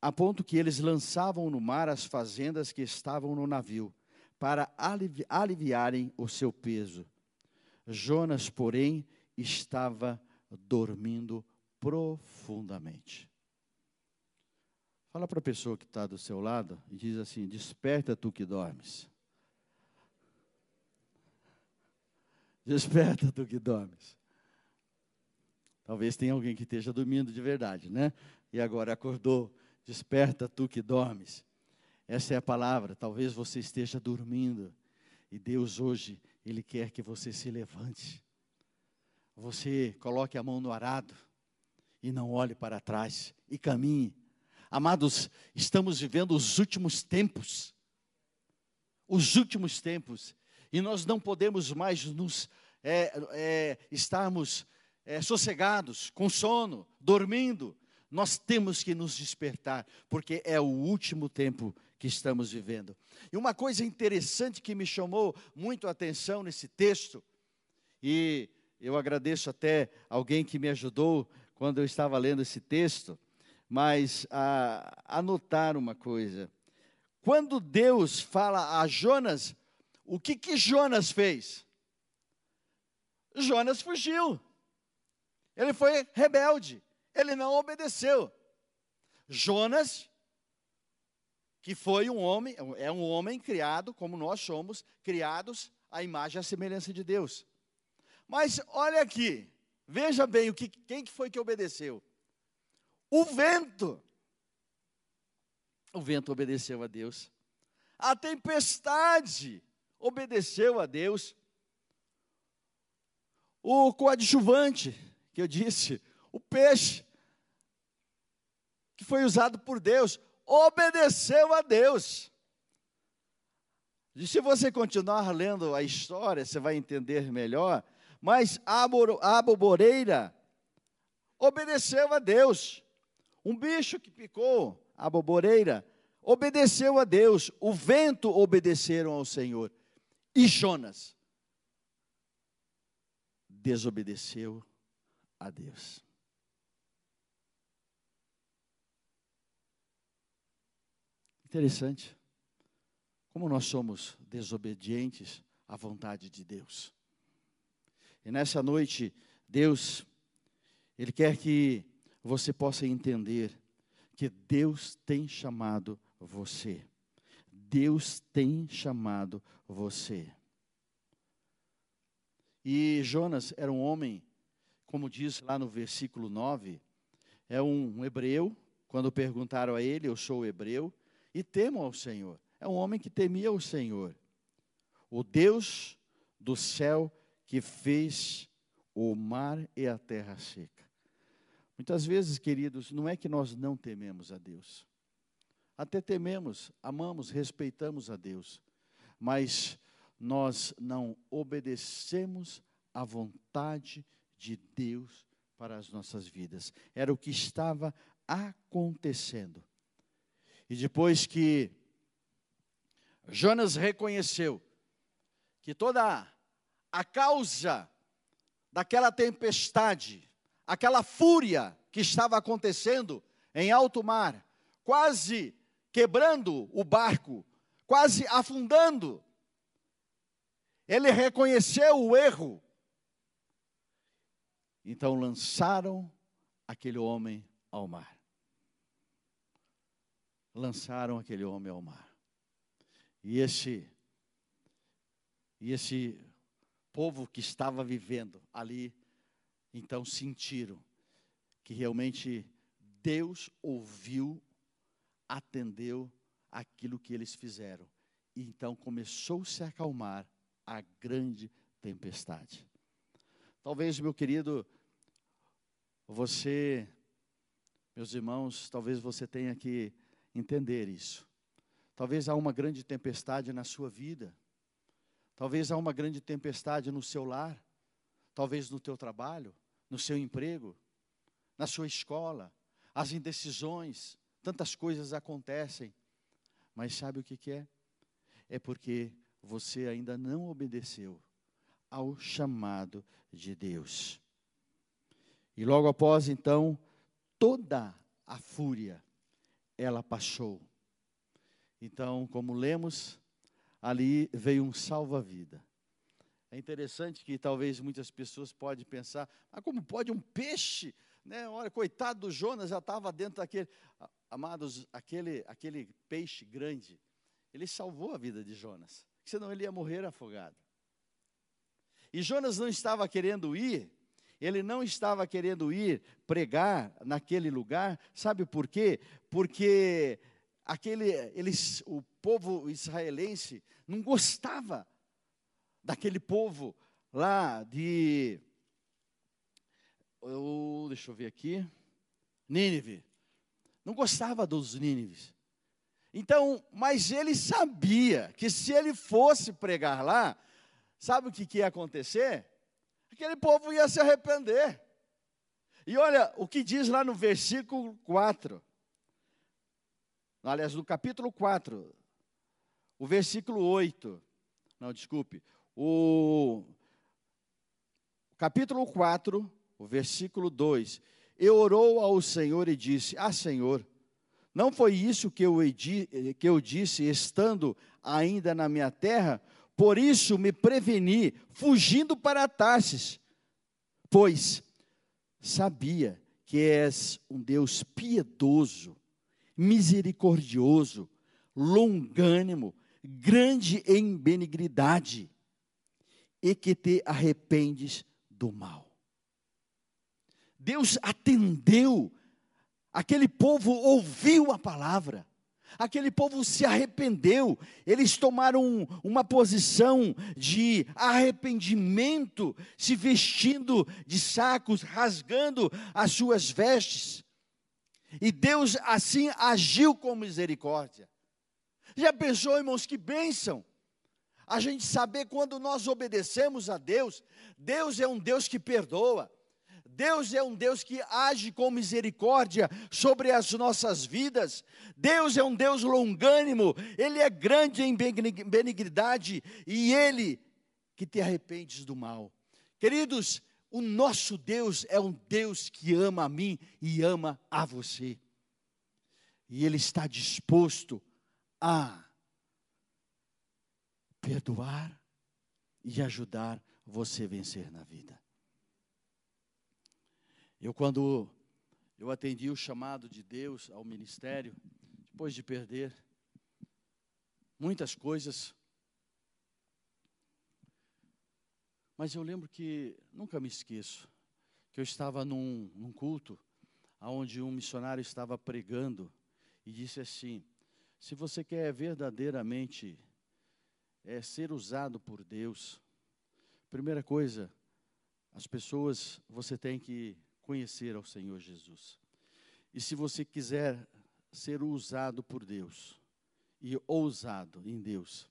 a ponto que eles lançavam no mar as fazendas que estavam no navio para alivi aliviarem o seu peso. Jonas, porém, estava dormindo profundamente. Fala para a pessoa que está do seu lado e diz assim: Desperta tu que dormes. Desperta tu que dormes. Talvez tenha alguém que esteja dormindo de verdade, né? E agora acordou. Desperta tu que dormes. Essa é a palavra. Talvez você esteja dormindo. E Deus hoje, Ele quer que você se levante. Você coloque a mão no arado e não olhe para trás e caminhe. Amados, estamos vivendo os últimos tempos. Os últimos tempos. E nós não podemos mais nos é, é, estarmos é, sossegados, com sono, dormindo. Nós temos que nos despertar, porque é o último tempo que estamos vivendo. E uma coisa interessante que me chamou muito a atenção nesse texto, e eu agradeço até alguém que me ajudou quando eu estava lendo esse texto, mas a, a notar uma coisa. Quando Deus fala a Jonas, o que que Jonas fez? Jonas fugiu. Ele foi rebelde. Ele não obedeceu. Jonas, que foi um homem, é um homem criado como nós somos, criados à imagem e à semelhança de Deus. Mas olha aqui, veja bem o que, quem que foi que obedeceu? O vento. O vento obedeceu a Deus. A tempestade obedeceu a Deus. O coadjuvante, que eu disse, o peixe, que foi usado por Deus, obedeceu a Deus. E se você continuar lendo a história, você vai entender melhor. Mas a aboboreira obedeceu a Deus. Um bicho que picou a aboboreira obedeceu a Deus. O vento obedeceram ao Senhor. E Jonas desobedeceu a Deus. Interessante. Como nós somos desobedientes à vontade de Deus. E nessa noite, Deus, Ele quer que você possa entender que Deus tem chamado você. Deus tem chamado você. E Jonas era um homem, como diz lá no versículo 9, é um hebreu. Quando perguntaram a ele, eu sou hebreu, e temo ao Senhor. É um homem que temia o Senhor, o Deus do céu que fez o mar e a terra seca. Muitas vezes, queridos, não é que nós não tememos a Deus. Até tememos, amamos, respeitamos a Deus, mas nós não obedecemos à vontade de Deus para as nossas vidas. Era o que estava acontecendo. E depois que Jonas reconheceu que toda a causa daquela tempestade, aquela fúria que estava acontecendo em alto mar, quase quebrando o barco, quase afundando, ele reconheceu o erro. Então lançaram aquele homem ao mar. Lançaram aquele homem ao mar. E esse e esse povo que estava vivendo ali, então sentiram que realmente Deus ouviu, atendeu aquilo que eles fizeram. E então começou -se a acalmar a grande tempestade. Talvez, meu querido, você, meus irmãos, talvez você tenha que entender isso. Talvez há uma grande tempestade na sua vida. Talvez há uma grande tempestade no seu lar. Talvez no teu trabalho, no seu emprego, na sua escola. As indecisões, tantas coisas acontecem. Mas sabe o que, que é? É porque você ainda não obedeceu ao chamado de Deus. E logo após, então, toda a fúria, ela passou. Então, como lemos, ali veio um salva-vida. É interessante que talvez muitas pessoas podem pensar, mas como pode um peixe, né? Olha, coitado do Jonas, já estava dentro daquele, amados, aquele, aquele peixe grande, ele salvou a vida de Jonas senão ele ia morrer afogado. E Jonas não estava querendo ir, ele não estava querendo ir pregar naquele lugar, sabe por quê? Porque aquele, eles, o povo israelense não gostava daquele povo lá de, eu, deixa eu ver aqui, Nínive. Não gostava dos Nínives. Então, mas ele sabia que se ele fosse pregar lá, sabe o que, que ia acontecer? Aquele povo ia se arrepender. E olha o que diz lá no versículo 4. Aliás, no capítulo 4, o versículo 8. Não, desculpe. O capítulo 4, o versículo 2. E orou ao Senhor e disse: Ah, Senhor, não foi isso que eu, que eu disse estando ainda na minha terra? Por isso me preveni, fugindo para Tarsis, pois sabia que és um Deus piedoso, misericordioso, longânimo, grande em benignidade, e que te arrependes do mal. Deus atendeu Aquele povo ouviu a palavra, aquele povo se arrependeu, eles tomaram uma posição de arrependimento, se vestindo de sacos, rasgando as suas vestes. E Deus assim agiu com misericórdia. Já pensou, irmãos, que bênção? A gente saber quando nós obedecemos a Deus, Deus é um Deus que perdoa. Deus é um Deus que age com misericórdia sobre as nossas vidas. Deus é um Deus longânimo, Ele é grande em benignidade e Ele que te arrependes do mal. Queridos, o nosso Deus é um Deus que ama a mim e ama a você. E Ele está disposto a perdoar e ajudar você a vencer na vida. Eu, quando eu atendi o chamado de Deus ao ministério, depois de perder muitas coisas. Mas eu lembro que, nunca me esqueço, que eu estava num, num culto, onde um missionário estava pregando, e disse assim: se você quer verdadeiramente é, ser usado por Deus, primeira coisa, as pessoas, você tem que conhecer ao Senhor Jesus. E se você quiser ser usado por Deus e ousado em Deus,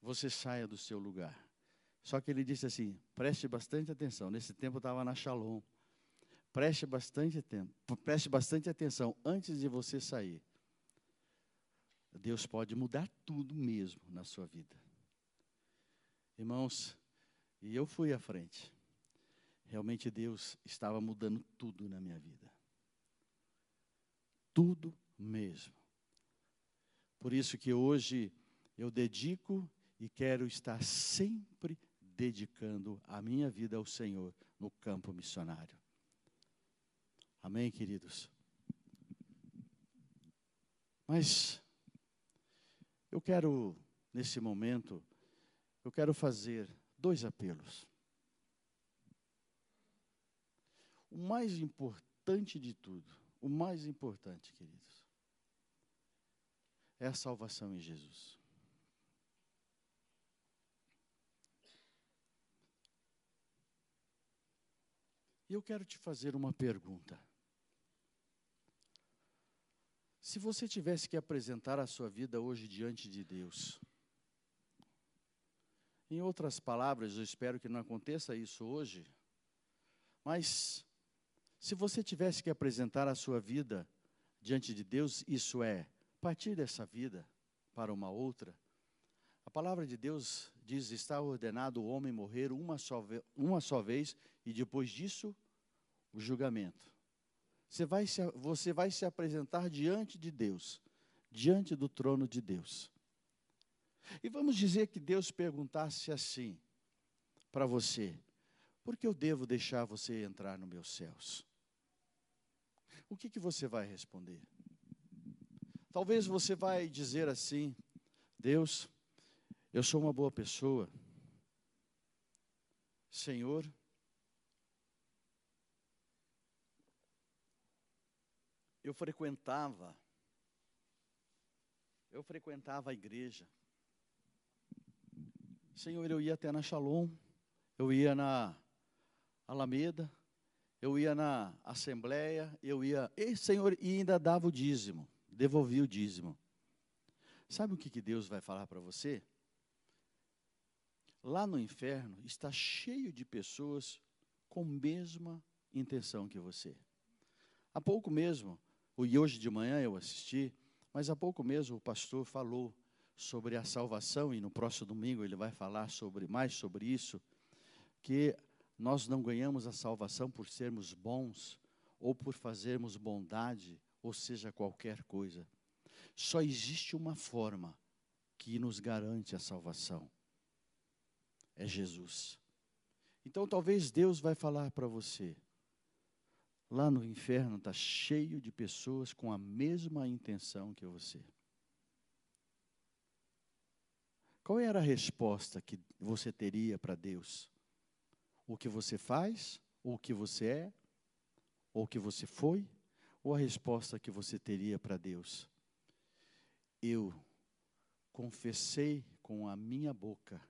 você saia do seu lugar. Só que ele disse assim: preste bastante atenção. Nesse tempo estava na Shalom. Preste bastante tempo, preste bastante atenção antes de você sair. Deus pode mudar tudo mesmo na sua vida. Irmãos, e eu fui à frente. Realmente Deus estava mudando tudo na minha vida. Tudo mesmo. Por isso que hoje eu dedico e quero estar sempre dedicando a minha vida ao Senhor no campo missionário. Amém, queridos? Mas eu quero, nesse momento, eu quero fazer dois apelos. O mais importante de tudo, o mais importante, queridos, é a salvação em Jesus. E eu quero te fazer uma pergunta. Se você tivesse que apresentar a sua vida hoje diante de Deus, em outras palavras, eu espero que não aconteça isso hoje, mas se você tivesse que apresentar a sua vida diante de Deus, isso é, partir dessa vida para uma outra, a palavra de Deus diz: está ordenado o homem morrer uma só, uma só vez e depois disso o julgamento. Você vai, se, você vai se apresentar diante de Deus, diante do trono de Deus. E vamos dizer que Deus perguntasse assim para você: por que eu devo deixar você entrar nos meus céus? O que, que você vai responder? Talvez você vai dizer assim: Deus, eu sou uma boa pessoa. Senhor, eu frequentava, eu frequentava a igreja. Senhor, eu ia até na Shalom, eu ia na Alameda, eu ia na Assembleia, eu ia, e Senhor, e ainda dava o dízimo, devolvia o dízimo. Sabe o que, que Deus vai falar para você? Lá no inferno está cheio de pessoas com a mesma intenção que você. Há pouco mesmo, e hoje de manhã eu assisti, mas há pouco mesmo o pastor falou sobre a salvação, e no próximo domingo ele vai falar sobre mais sobre isso, que nós não ganhamos a salvação por sermos bons ou por fazermos bondade, ou seja, qualquer coisa. Só existe uma forma que nos garante a salvação. É Jesus. Então talvez Deus vai falar para você. Lá no inferno está cheio de pessoas com a mesma intenção que você. Qual era a resposta que você teria para Deus? O que você faz? Ou o que você é? Ou o que você foi? Ou a resposta que você teria para Deus? Eu confessei com a minha boca,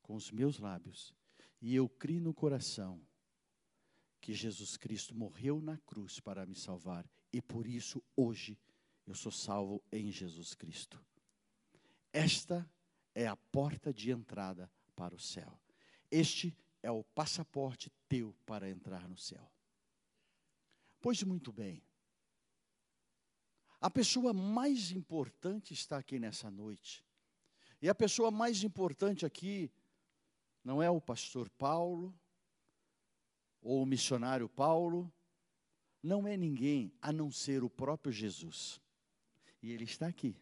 com os meus lábios, e eu criei no coração que Jesus Cristo morreu na cruz para me salvar, e por isso hoje eu sou salvo em Jesus Cristo. Esta é a porta de entrada para o céu. Este é o passaporte teu para entrar no céu. Pois muito bem. A pessoa mais importante está aqui nessa noite. E a pessoa mais importante aqui não é o pastor Paulo ou o missionário Paulo, não é ninguém a não ser o próprio Jesus. E ele está aqui.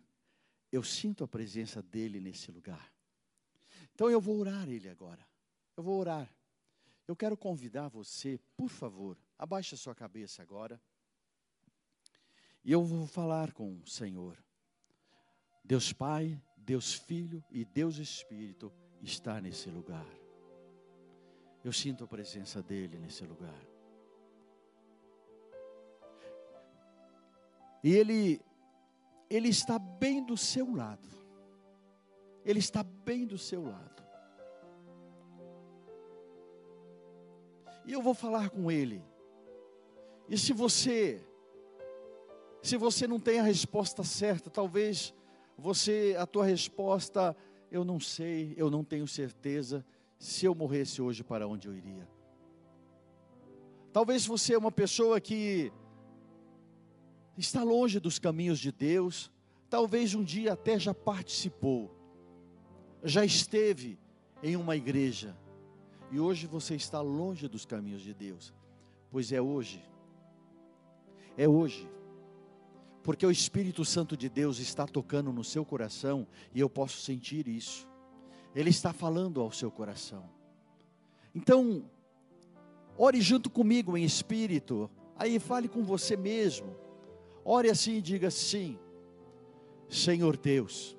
Eu sinto a presença dele nesse lugar. Então eu vou orar ele agora. Eu vou orar. Eu quero convidar você, por favor, abaixe a sua cabeça agora. E eu vou falar com o Senhor. Deus Pai, Deus Filho e Deus Espírito está nesse lugar. Eu sinto a presença dele nesse lugar. E ele ele está bem do seu lado. Ele está bem do seu lado. E eu vou falar com ele. E se você se você não tem a resposta certa, talvez você a tua resposta eu não sei, eu não tenho certeza se eu morresse hoje para onde eu iria. Talvez você é uma pessoa que está longe dos caminhos de Deus, talvez um dia até já participou, já esteve em uma igreja, e hoje você está longe dos caminhos de Deus, pois é hoje, é hoje, porque o Espírito Santo de Deus está tocando no seu coração, e eu posso sentir isso, Ele está falando ao seu coração, então, ore junto comigo em espírito, aí fale com você mesmo, Ore assim e diga: sim, Senhor Deus,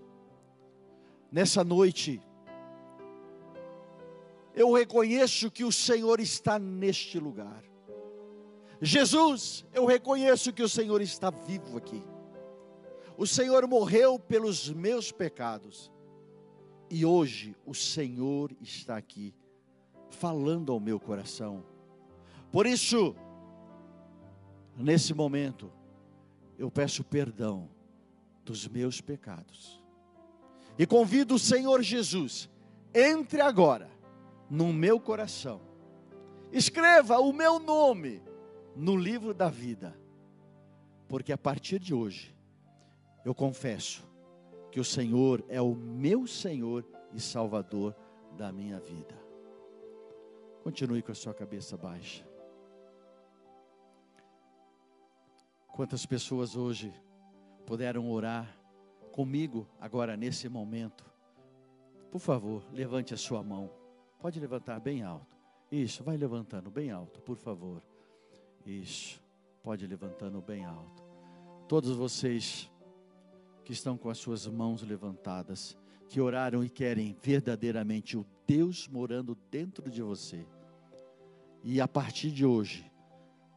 nessa noite, eu reconheço que o Senhor está neste lugar. Jesus, eu reconheço que o Senhor está vivo aqui. O Senhor morreu pelos meus pecados. E hoje o Senhor está aqui, falando ao meu coração. Por isso, nesse momento, eu peço perdão dos meus pecados. E convido o Senhor Jesus, entre agora no meu coração. Escreva o meu nome no livro da vida. Porque a partir de hoje, eu confesso que o Senhor é o meu Senhor e Salvador da minha vida. Continue com a sua cabeça baixa. Quantas pessoas hoje puderam orar comigo agora nesse momento? Por favor, levante a sua mão. Pode levantar bem alto. Isso, vai levantando bem alto, por favor. Isso, pode levantando bem alto. Todos vocês que estão com as suas mãos levantadas, que oraram e querem verdadeiramente o Deus morando dentro de você. E a partir de hoje,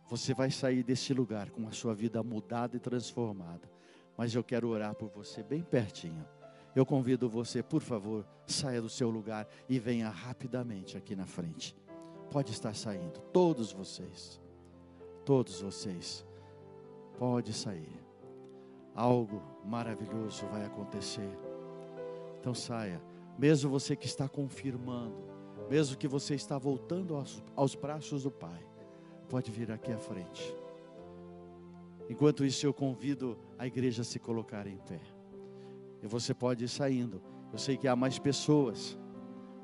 você vai sair desse lugar com a sua vida mudada e transformada. Mas eu quero orar por você bem pertinho. Eu convido você, por favor, saia do seu lugar e venha rapidamente aqui na frente. Pode estar saindo, todos vocês. Todos vocês. Pode sair. Algo maravilhoso vai acontecer. Então saia. Mesmo você que está confirmando, mesmo que você está voltando aos, aos braços do Pai Pode vir aqui à frente. Enquanto isso, eu convido a igreja a se colocar em pé. E você pode ir saindo. Eu sei que há mais pessoas.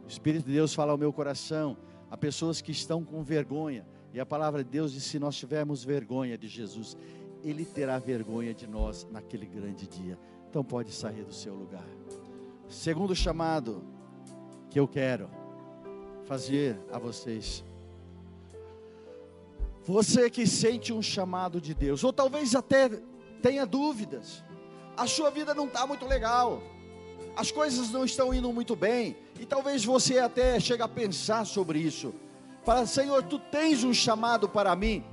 O Espírito de Deus fala ao meu coração. Há pessoas que estão com vergonha. E a palavra de Deus diz: se nós tivermos vergonha de Jesus, Ele terá vergonha de nós naquele grande dia. Então pode sair do seu lugar. Segundo chamado que eu quero fazer a vocês você que sente um chamado de Deus, ou talvez até tenha dúvidas, a sua vida não está muito legal, as coisas não estão indo muito bem, e talvez você até chegue a pensar sobre isso. Fala, Senhor, tu tens um chamado para mim.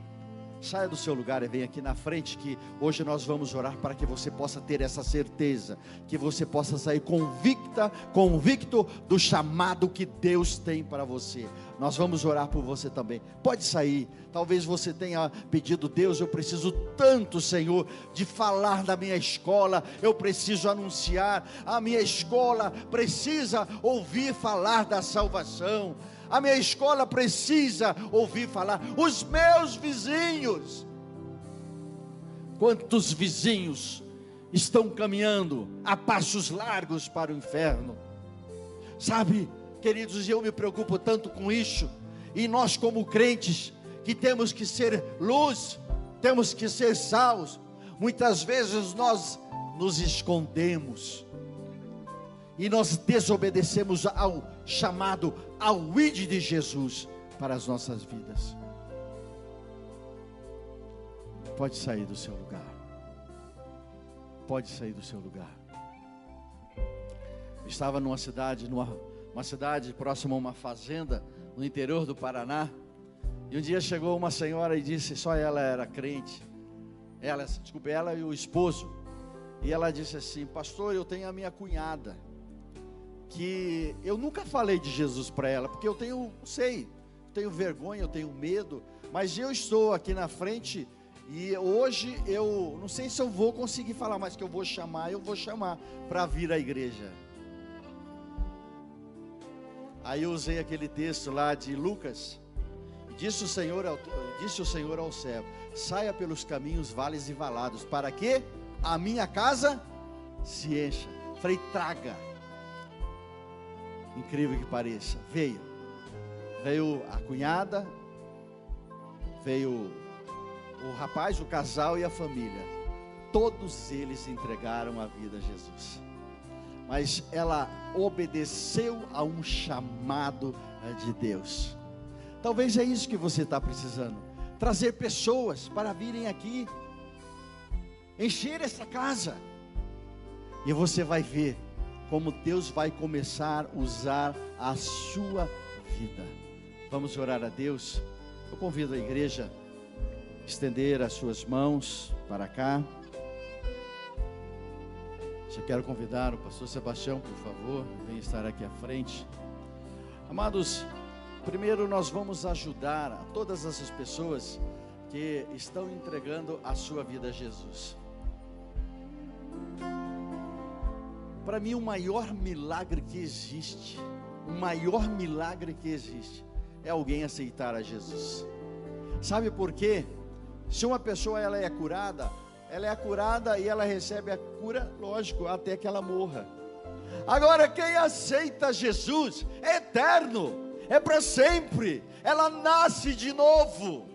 Saia do seu lugar e venha aqui na frente que hoje nós vamos orar para que você possa ter essa certeza, que você possa sair convicta, convicto do chamado que Deus tem para você. Nós vamos orar por você também. Pode sair. Talvez você tenha pedido, Deus, eu preciso tanto, Senhor, de falar da minha escola, eu preciso anunciar, a minha escola precisa ouvir falar da salvação a minha escola precisa ouvir falar, os meus vizinhos. Quantos vizinhos estão caminhando a passos largos para o inferno? Sabe, queridos, eu me preocupo tanto com isso, e nós, como crentes, que temos que ser luz, temos que ser sal, muitas vezes nós nos escondemos e nós desobedecemos ao chamado, ao id de Jesus, para as nossas vidas. Pode sair do seu lugar. Pode sair do seu lugar. estava numa cidade, numa uma cidade próxima a uma fazenda no interior do Paraná. E um dia chegou uma senhora e disse, só ela era crente. Ela, desculpe, ela e o esposo. E ela disse assim: Pastor, eu tenho a minha cunhada. Que eu nunca falei de Jesus para ela, porque eu tenho, sei, tenho vergonha, eu tenho medo. Mas eu estou aqui na frente e hoje eu não sei se eu vou conseguir falar, mas que eu vou chamar, eu vou chamar para vir à igreja. Aí eu usei aquele texto lá de Lucas. Disse o Senhor ao, disse o Senhor ao céu: Saia pelos caminhos, vales e valados, para que a minha casa se encha. Falei, traga. Incrível que pareça. Veio. Veio a cunhada, veio o rapaz, o casal e a família. Todos eles entregaram a vida a Jesus. Mas ela obedeceu a um chamado eh, de Deus. Talvez é isso que você está precisando. Trazer pessoas para virem aqui encher essa casa. E você vai ver como Deus vai começar a usar a sua vida. Vamos orar a Deus. Eu convido a igreja a estender as suas mãos para cá. Já quero convidar o pastor Sebastião, por favor, venha estar aqui à frente. Amados, primeiro nós vamos ajudar a todas essas pessoas que estão entregando a sua vida a Jesus. Para mim, o maior milagre que existe, o maior milagre que existe, é alguém aceitar a Jesus. Sabe por quê? Se uma pessoa ela é curada, ela é curada e ela recebe a cura, lógico, até que ela morra. Agora, quem aceita Jesus é eterno, é para sempre, ela nasce de novo.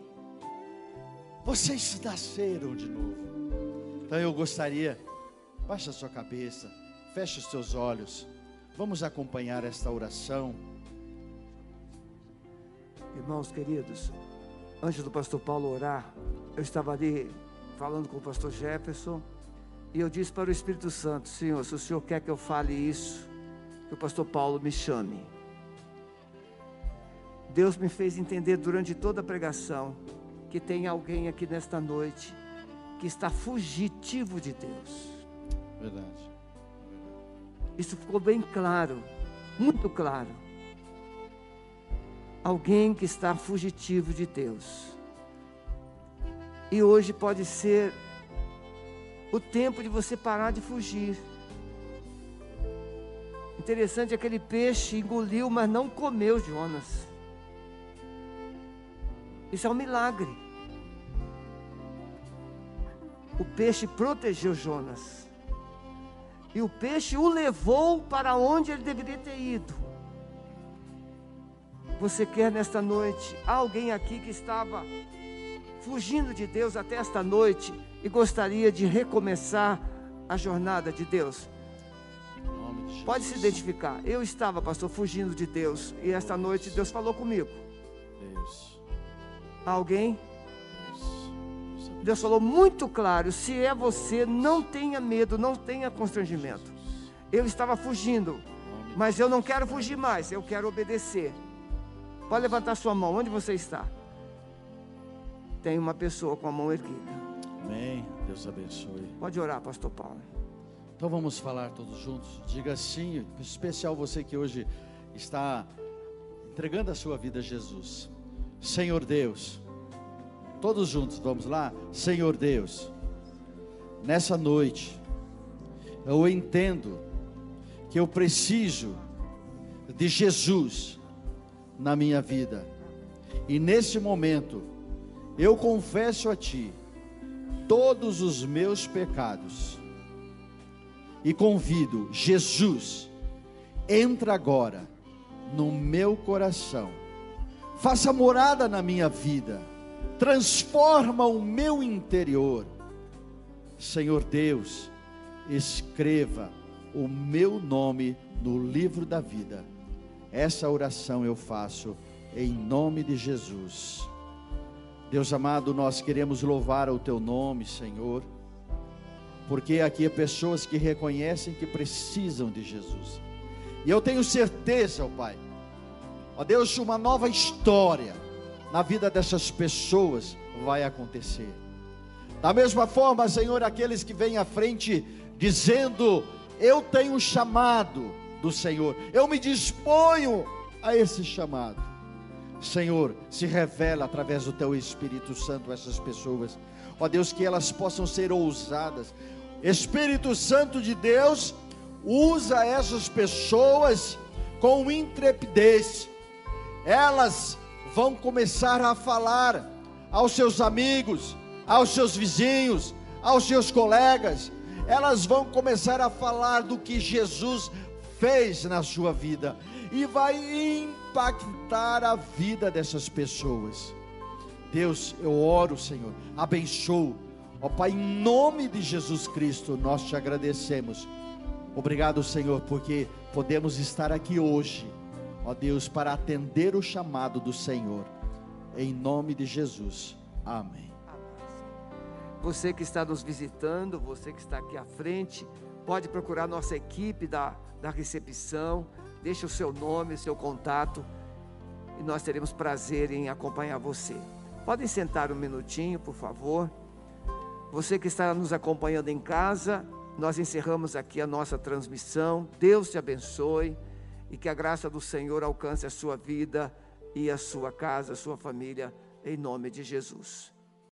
Vocês nasceram de novo. Então eu gostaria, baixa sua cabeça, Feche os seus olhos. Vamos acompanhar esta oração. Irmãos queridos, antes do pastor Paulo orar, eu estava ali falando com o pastor Jefferson e eu disse para o Espírito Santo: Senhor, se o senhor quer que eu fale isso, que o pastor Paulo me chame. Deus me fez entender durante toda a pregação que tem alguém aqui nesta noite que está fugitivo de Deus. Verdade. Isso ficou bem claro, muito claro. Alguém que está fugitivo de Deus. E hoje pode ser o tempo de você parar de fugir. Interessante, aquele peixe engoliu, mas não comeu Jonas. Isso é um milagre. O peixe protegeu Jonas. E o peixe o levou para onde ele deveria ter ido. Você quer nesta noite alguém aqui que estava fugindo de Deus até esta noite e gostaria de recomeçar a jornada de Deus? De Pode se identificar. Eu estava, pastor, fugindo de Deus e esta noite Deus falou comigo. Deus. Alguém? Deus falou muito claro: se é você, não tenha medo, não tenha constrangimento. Eu estava fugindo, mas eu não quero fugir mais, eu quero obedecer. Pode levantar sua mão, onde você está? Tem uma pessoa com a mão erguida. Amém. Deus abençoe. Pode orar, Pastor Paulo. Então vamos falar todos juntos. Diga sim, especial você que hoje está entregando a sua vida a Jesus. Senhor Deus Todos juntos, vamos lá? Senhor Deus, nessa noite, eu entendo que eu preciso de Jesus na minha vida. E nesse momento, eu confesso a Ti todos os meus pecados. E convido Jesus, entra agora no meu coração. Faça morada na minha vida transforma o meu interior. Senhor Deus, escreva o meu nome no livro da vida. Essa oração eu faço em nome de Jesus. Deus amado, nós queremos louvar o teu nome, Senhor, porque aqui há pessoas que reconhecem que precisam de Jesus. E eu tenho certeza, ó Pai, ó Deus, uma nova história na vida dessas pessoas vai acontecer. Da mesma forma, Senhor, aqueles que vêm à frente dizendo: Eu tenho um chamado do Senhor, eu me disponho a esse chamado. Senhor, se revela através do teu Espírito Santo essas pessoas. Ó Deus, que elas possam ser ousadas. Espírito Santo de Deus, usa essas pessoas com intrepidez. Elas vão começar a falar aos seus amigos, aos seus vizinhos, aos seus colegas. Elas vão começar a falar do que Jesus fez na sua vida e vai impactar a vida dessas pessoas. Deus, eu oro, Senhor, abençoo. Ó Pai, em nome de Jesus Cristo, nós te agradecemos. Obrigado, Senhor, porque podemos estar aqui hoje, ó Deus, para atender o chamado do Senhor. Em nome de Jesus. Amém. Você que está nos visitando, você que está aqui à frente, pode procurar nossa equipe da, da recepção Deixe o seu nome, o seu contato e nós teremos prazer em acompanhar você. Podem sentar um minutinho, por favor. Você que está nos acompanhando em casa, nós encerramos aqui a nossa transmissão. Deus te abençoe e que a graça do Senhor alcance a sua vida e a sua casa, a sua família, em nome de Jesus.